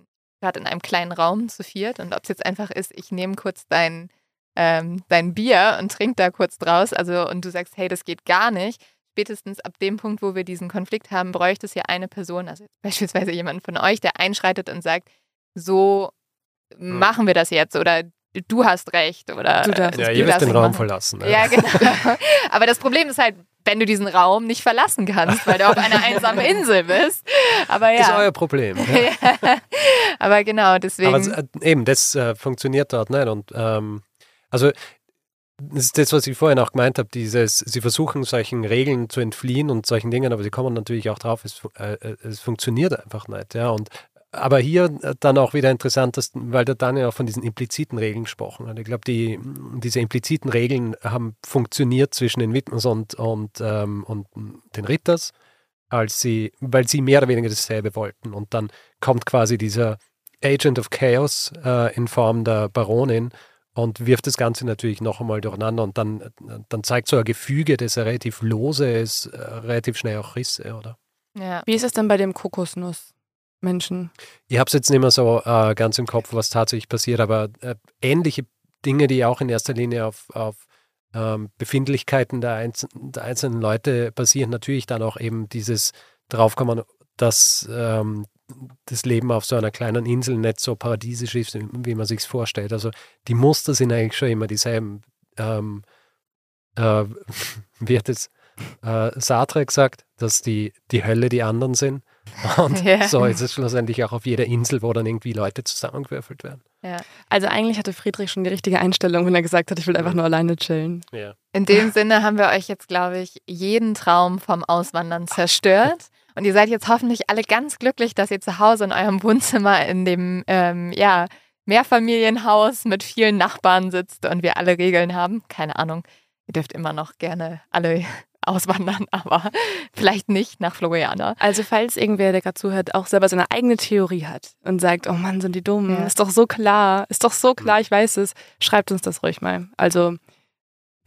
gerade in einem kleinen Raum zu viert und ob es jetzt einfach ist, ich nehme kurz dein, ähm, dein Bier und trink da kurz draus, also und du sagst, hey, das geht gar nicht. Spätestens ab dem Punkt, wo wir diesen Konflikt haben, bräuchte es ja eine Person, also beispielsweise jemand von euch, der einschreitet und sagt, so machen wir das jetzt oder du hast recht oder Du darfst Ja, Du ihr müsst darfst den Raum machen. verlassen. ne? Ja, genau. Aber das Problem ist halt, wenn du diesen Raum nicht verlassen kannst, weil du auf einer einsamen Insel bist. Aber Ist ja. euer Problem. Ja. Aber genau, deswegen. Aber äh, eben, das äh, funktioniert dort nicht. Und ähm, also das ist das, was ich vorhin auch gemeint habe, dieses, sie versuchen solchen Regeln zu entfliehen und solchen Dingen, aber sie kommen natürlich auch drauf, es, äh, äh, es funktioniert einfach nicht. Ja. Und, aber hier äh, dann auch wieder interessant, dass, weil der Daniel auch von diesen impliziten Regeln gesprochen hat. Ich glaube, die, diese impliziten Regeln haben funktioniert zwischen den Widmers und, und, ähm, und den Ritters, als sie, weil sie mehr oder weniger dasselbe wollten. Und dann kommt quasi dieser Agent of Chaos äh, in Form der Baronin und wirft das Ganze natürlich noch einmal durcheinander und dann, dann zeigt so ein Gefüge, das relativ lose ist, äh, relativ schnell auch Risse, oder? ja. Wie ist es denn bei dem Kokosnuss-Menschen? Ich habe es jetzt nicht mehr so äh, ganz im Kopf, was tatsächlich passiert, aber äh, ähnliche Dinge, die auch in erster Linie auf, auf ähm, Befindlichkeiten der, einz der einzelnen Leute basieren, natürlich dann auch eben dieses Draufkommen, dass ähm, das Leben auf so einer kleinen Insel nicht so paradiesisch ist, wie man sich vorstellt. Also die Muster sind eigentlich schon immer dieselben. Ähm, äh, wie hat es äh, Sartre gesagt, dass die, die Hölle die anderen sind. Und Ja. so ist es schlussendlich auch auf jeder Insel, wo dann irgendwie Leute zusammengewürfelt werden. Also eigentlich hatte Friedrich schon die richtige Einstellung, wenn er gesagt hat, ich will einfach nur alleine chillen. Ja. In dem Sinne haben wir euch jetzt, glaube ich, jeden Traum vom Auswandern zerstört. Und ihr seid jetzt hoffentlich alle ganz glücklich, dass ihr zu Hause in eurem Wohnzimmer in dem, ähm, ja, Mehrfamilienhaus mit vielen Nachbarn sitzt und wir alle Regeln haben. Keine Ahnung. Ihr dürft immer noch gerne alle auswandern, aber vielleicht nicht nach Floriana. Also falls irgendwer, der gerade zuhört, auch selber seine eigene Theorie hat und sagt, oh Mann, sind die dumm, ja. ist doch so klar, ist doch so klar, ich weiß es, schreibt uns das ruhig mal. Also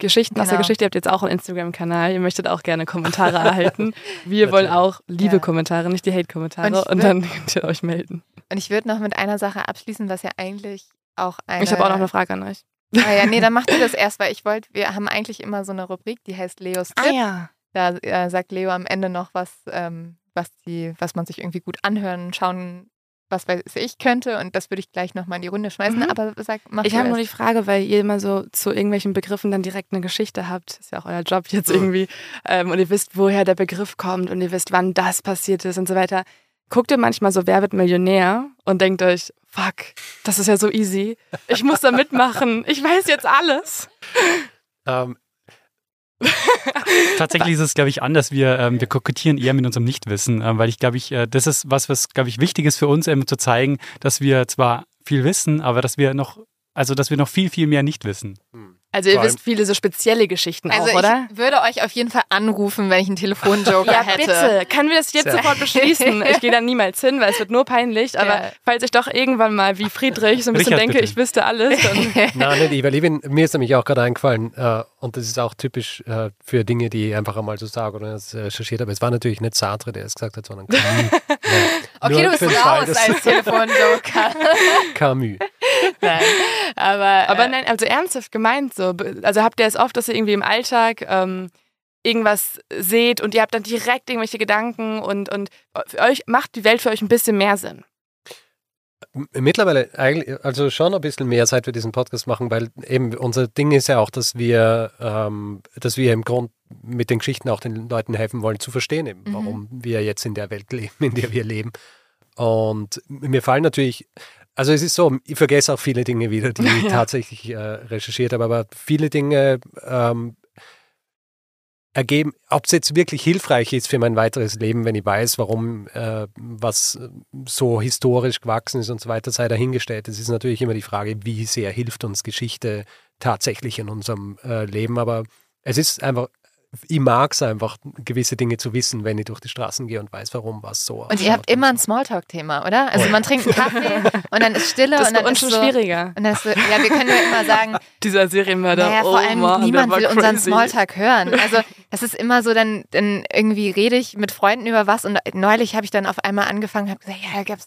Geschichten genau. aus der genau. Geschichte, ihr habt jetzt auch einen Instagram-Kanal, ihr möchtet auch gerne Kommentare erhalten. Wir wollen auch liebe ja. Kommentare, nicht die Hate-Kommentare und, und, dann könnt ihr euch melden. Und ich würde noch mit einer Sache abschließen, was ja eigentlich auch eine... Ich habe auch noch eine Frage an euch. Ah ja, nee, dann macht ihr das erst, weil ich wollte, wir haben eigentlich immer so eine Rubrik, die heißt Leos Tipp. Ah ja. Da äh, sagt Leo am Ende noch was, ähm, was, die, was man sich irgendwie gut anhören, schauen, was weiß ich könnte. Und das würde ich gleich nochmal in die Runde schmeißen. Mhm. Aber sag, mach Ich habe nur die Frage, weil ihr immer so zu irgendwelchen Begriffen dann direkt eine Geschichte habt. Ist ja auch euer Job jetzt irgendwie. Ähm, und ihr wisst, woher der Begriff kommt und ihr wisst, wann das passiert ist und so weiter. Guckt ihr manchmal so Wer wird Millionär und denkt euch, fuck, das ist ja so easy. Ich muss da mitmachen. Ich weiß jetzt alles. Ähm, Tatsächlich ist es, glaube ich, anders. Wir, ähm, wir kokettieren eher mit unserem Nichtwissen, äh, weil ich, glaube ich, äh, das ist was, was, glaube ich, wichtig ist für uns, ähm, zu zeigen, dass wir zwar viel wissen, aber dass wir noch, also dass wir noch viel, viel mehr nicht wissen. Hm. Also ihr wisst viele so spezielle Geschichten also auch, oder? Ich würde euch auf jeden Fall anrufen, wenn ich einen Telefonjoker ja, hätte. bitte. Können wir das jetzt ja. sofort beschließen? Ich gehe da niemals hin, weil es wird nur peinlich. Aber ja. falls ich doch irgendwann mal wie Friedrich so ein bisschen Richard, denke, bitte. ich wüsste alles. Dann Nein, nicht ich, weil ich bin, mir ist nämlich auch gerade eingefallen, äh, und das ist auch typisch äh, für Dinge, die ich einfach einmal so sage oder das recherchiert habe. Es war natürlich nicht Sartre, der es gesagt hat, sondern Camus. okay, du bist raus als Telefonjoker. Camus. Nein, aber... Aber äh, nein, also ernsthaft gemeint so. Also habt ihr es oft, dass ihr irgendwie im Alltag ähm, irgendwas seht und ihr habt dann direkt irgendwelche Gedanken und, und für euch macht die Welt für euch ein bisschen mehr Sinn? Mittlerweile eigentlich, also schon ein bisschen mehr, seit wir diesen Podcast machen, weil eben unser Ding ist ja auch, dass wir, ähm, dass wir im Grund mit den Geschichten auch den Leuten helfen wollen zu verstehen, eben, mhm. warum wir jetzt in der Welt leben, in der wir leben. Und mir fallen natürlich also es ist so, ich vergesse auch viele Dinge wieder, die ich tatsächlich äh, recherchiert habe, aber viele Dinge ähm, ergeben, ob es jetzt wirklich hilfreich ist für mein weiteres Leben, wenn ich weiß, warum äh, was so historisch gewachsen ist und so weiter, sei dahingestellt. Es ist natürlich immer die Frage, wie sehr hilft uns Geschichte tatsächlich in unserem äh, Leben, aber es ist einfach ich mag es einfach, gewisse Dinge zu wissen, wenn ich durch die Straßen gehe und weiß, warum was so Und ihr habt immer ein Smalltalk-Thema, oder? Also oh man trinkt einen Kaffee und dann ist Stille das und dann ist schon so, schwieriger. Und das, ja, wir können ja immer sagen, dieser Serienmörder. Naja, vor oh allem Mann, niemand will crazy. unseren Smalltalk hören. Also das ist immer so, dann, dann irgendwie rede ich mit Freunden über was und neulich habe ich dann auf einmal angefangen, habe gesagt, ja, da gab's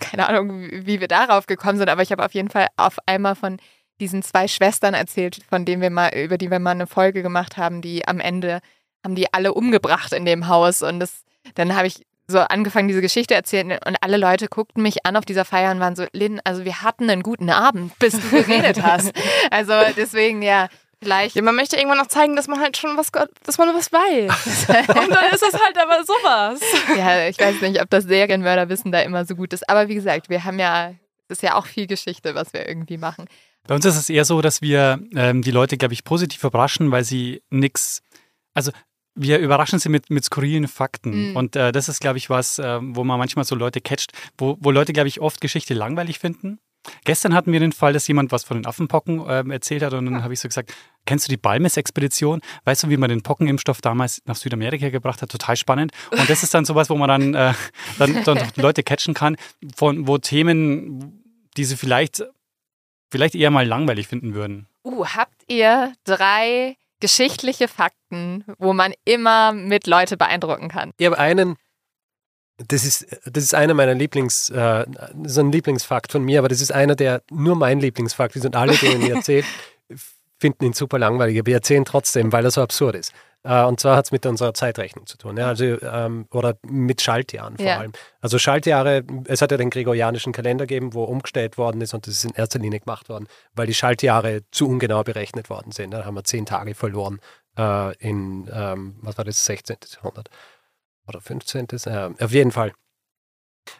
keine Ahnung, wie wir darauf gekommen sind, aber ich habe auf jeden Fall auf einmal von diesen zwei Schwestern erzählt, von denen wir mal, über die wir mal eine Folge gemacht haben, die am Ende haben die alle umgebracht in dem Haus. Und das, dann habe ich so angefangen, diese Geschichte erzählen und alle Leute guckten mich an auf dieser Feier und waren so, Lynn, also wir hatten einen guten Abend, bis du geredet hast. Also deswegen, ja, vielleicht. Ja, man möchte irgendwann noch zeigen, dass man halt schon was, dass man was weiß. und dann ist das halt aber sowas. Ja, ich weiß nicht, ob das Serienmörderwissen da immer so gut ist. Aber wie gesagt, wir haben ja, es ist ja auch viel Geschichte, was wir irgendwie machen. Bei uns ist es eher so, dass wir ähm, die Leute, glaube ich, positiv überraschen, weil sie nichts, also wir überraschen sie mit, mit skurrilen Fakten. Mhm. Und äh, das ist, glaube ich, was, äh, wo man manchmal so Leute catcht, wo, wo Leute, glaube ich, oft Geschichte langweilig finden. Gestern hatten wir den Fall, dass jemand was von den Affenpocken äh, erzählt hat und dann ja. habe ich so gesagt, kennst du die Balmes-Expedition? Weißt du, wie man den Pockenimpfstoff damals nach Südamerika gebracht hat? Total spannend. Und das ist dann sowas, wo man dann, äh, dann, dann Leute catchen kann, von wo Themen, die sie vielleicht vielleicht eher mal langweilig finden würden. Uh, habt ihr drei geschichtliche Fakten, wo man immer mit Leute beeindrucken kann? Ich habe einen, das ist, das ist einer meiner Lieblings, äh, so ein Lieblingsfakt von mir, aber das ist einer, der nur mein Lieblingsfakt ist und alle, denen ich erzähle, finden ihn super langweilig. Aber wir erzählen trotzdem, weil er so absurd ist. Äh, und zwar hat es mit unserer Zeitrechnung zu tun, ja, also, ähm, oder mit Schaltjahren vor ja. allem. Also Schaltjahre, es hat ja den gregorianischen Kalender gegeben, wo umgestellt worden ist und das ist in erster Linie gemacht worden, weil die Schaltjahre zu ungenau berechnet worden sind. Da haben wir zehn Tage verloren äh, in, ähm, was war das, 16. Jahrhundert oder 15. Äh, auf jeden Fall.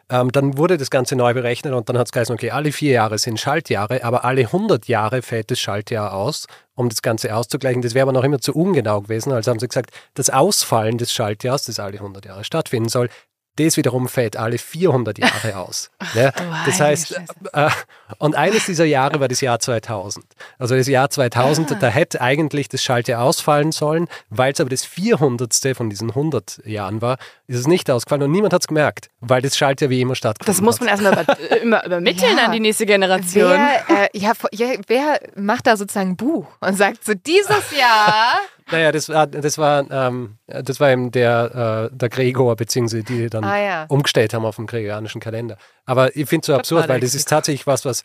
Ähm, dann wurde das Ganze neu berechnet und dann hat es geheißen, okay, alle vier Jahre sind Schaltjahre, aber alle 100 Jahre fällt das Schaltjahr aus, um das Ganze auszugleichen. Das wäre aber noch immer zu ungenau gewesen. Also haben sie gesagt, das Ausfallen des Schaltjahrs, das alle 100 Jahre stattfinden soll, das wiederum fällt alle 400 Jahre aus. Ne? Das heißt, äh, und eines dieser Jahre war das Jahr 2000. Also das Jahr 2000, ah. da hätte eigentlich das Schaltjahr ausfallen sollen, weil es aber das 400. von diesen 100 Jahren war, ist es nicht ausgefallen und niemand hat es gemerkt, weil das Schaltjahr wie immer stattgefunden Das muss man erstmal über, immer übermitteln ja. an die nächste Generation. Wer, äh, ja, wer macht da sozusagen ein Buch und sagt so, dieses Jahr naja, das war, das war, ähm, das war eben der, äh, der Gregor, beziehungsweise die, die dann ah, ja. umgestellt haben auf den gregorianischen Kalender. Aber ich finde es so absurd, weil das ist tatsächlich was, was,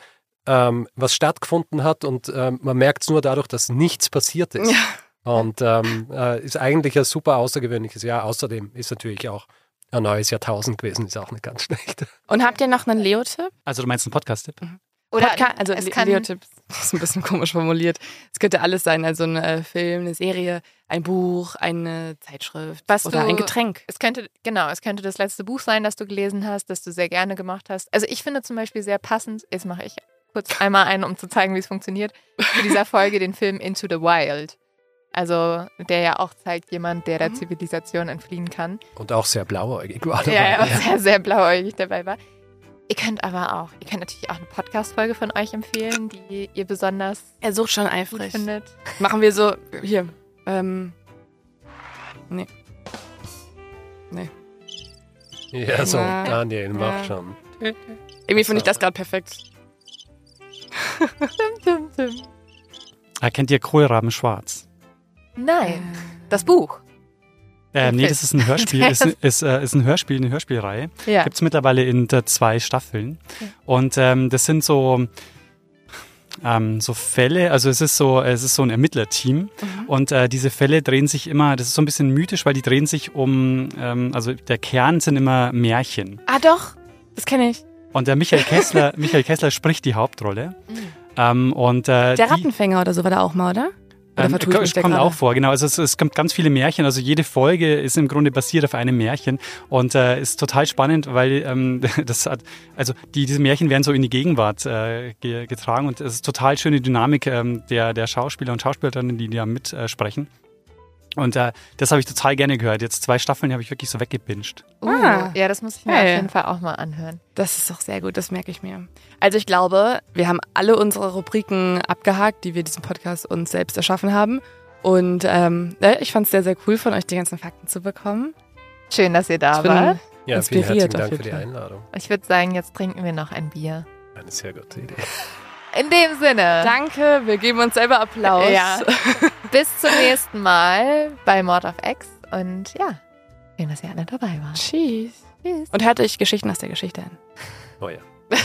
ähm, was stattgefunden hat und ähm, man merkt es nur dadurch, dass nichts passiert ist. Ja. Und ähm, äh, ist eigentlich ein super außergewöhnliches Jahr. Außerdem ist natürlich auch ein neues Jahrtausend gewesen, ist auch nicht ganz schlecht. Und habt ihr noch einen Leo-Tipp? Also du meinst einen Podcast-Tipp? Mhm. Oder Podca also es kann Leo-Tipps, das ist ein bisschen komisch formuliert. Es könnte alles sein, also ein äh, Film, eine Serie, ein Buch, eine Zeitschrift Was oder du, ein Getränk. Es könnte, genau, es könnte das letzte Buch sein, das du gelesen hast, das du sehr gerne gemacht hast. Also ich finde zum Beispiel sehr passend, jetzt mache ich kurz einmal einen, um zu zeigen, wie es funktioniert, für dieser Folge den Film Into the Wild. Also der ja auch zeigt, jemand, der der mhm. Zivilisation entfliehen kann. Und auch sehr blauäugig war. Ja, ja, sehr, sehr blauäugig dabei war. Ihr könnt aber auch, ihr könnt natürlich auch eine Podcast-Folge von euch empfehlen, die ihr besonders er sucht schon eifrig. findet. Machen wir so, hier, ähm, nee. Nee. Ja, so, ja, Daniel, mach ja. schon. Irgendwie finde ich das gerade perfekt. Erkennt ihr Kohlraben schwarz? Nein, das Buch. Äh, nee, das ist ein Hörspiel, ist, ist, äh, ist ein Hörspiel, eine Hörspielreihe. Ja. Gibt es mittlerweile in zwei Staffeln. Ja. Und ähm, das sind so, ähm, so Fälle, also es ist so, es ist so ein Ermittlerteam mhm. und äh, diese Fälle drehen sich immer, das ist so ein bisschen mythisch, weil die drehen sich um, ähm, also der Kern sind immer Märchen. Ah doch, das kenne ich. Und der Michael Kessler, Michael Kessler spricht die Hauptrolle. Mhm. Ähm, und, äh, der Rattenfänger oder so war da auch mal, oder? Oder ähm, kommt gerade? auch vor, genau. Also es, es, kommt ganz viele Märchen. Also jede Folge ist im Grunde basiert auf einem Märchen und äh, ist total spannend, weil ähm, das hat, also die, diese Märchen werden so in die Gegenwart äh, getragen und es ist total schöne Dynamik ähm, der, der Schauspieler und Schauspielerinnen, die da mitsprechen. Und äh, das habe ich total gerne gehört. Jetzt zwei Staffeln habe ich wirklich so weggebinged. Uh, ah, ja, das muss ich mir hey. auf jeden Fall auch mal anhören. Das ist doch sehr gut, das merke ich mir. Also ich glaube, wir haben alle unsere Rubriken abgehakt, die wir diesen Podcast uns selbst erschaffen haben. Und ähm, ich fand es sehr, sehr cool von euch, die ganzen Fakten zu bekommen. Schön, dass ihr da wart. Ja, vielen herzlichen Dank für die Einladung. Ich würde sagen, jetzt trinken wir noch ein Bier. Eine sehr gute Idee. In dem Sinne. Danke, wir geben uns selber Applaus. Ja. Bis zum nächsten Mal bei Mord of X und ja, schön, dass ihr alle dabei wart. Tschüss. Tschüss. Und hört euch Geschichten aus der Geschichte an. Oh ja.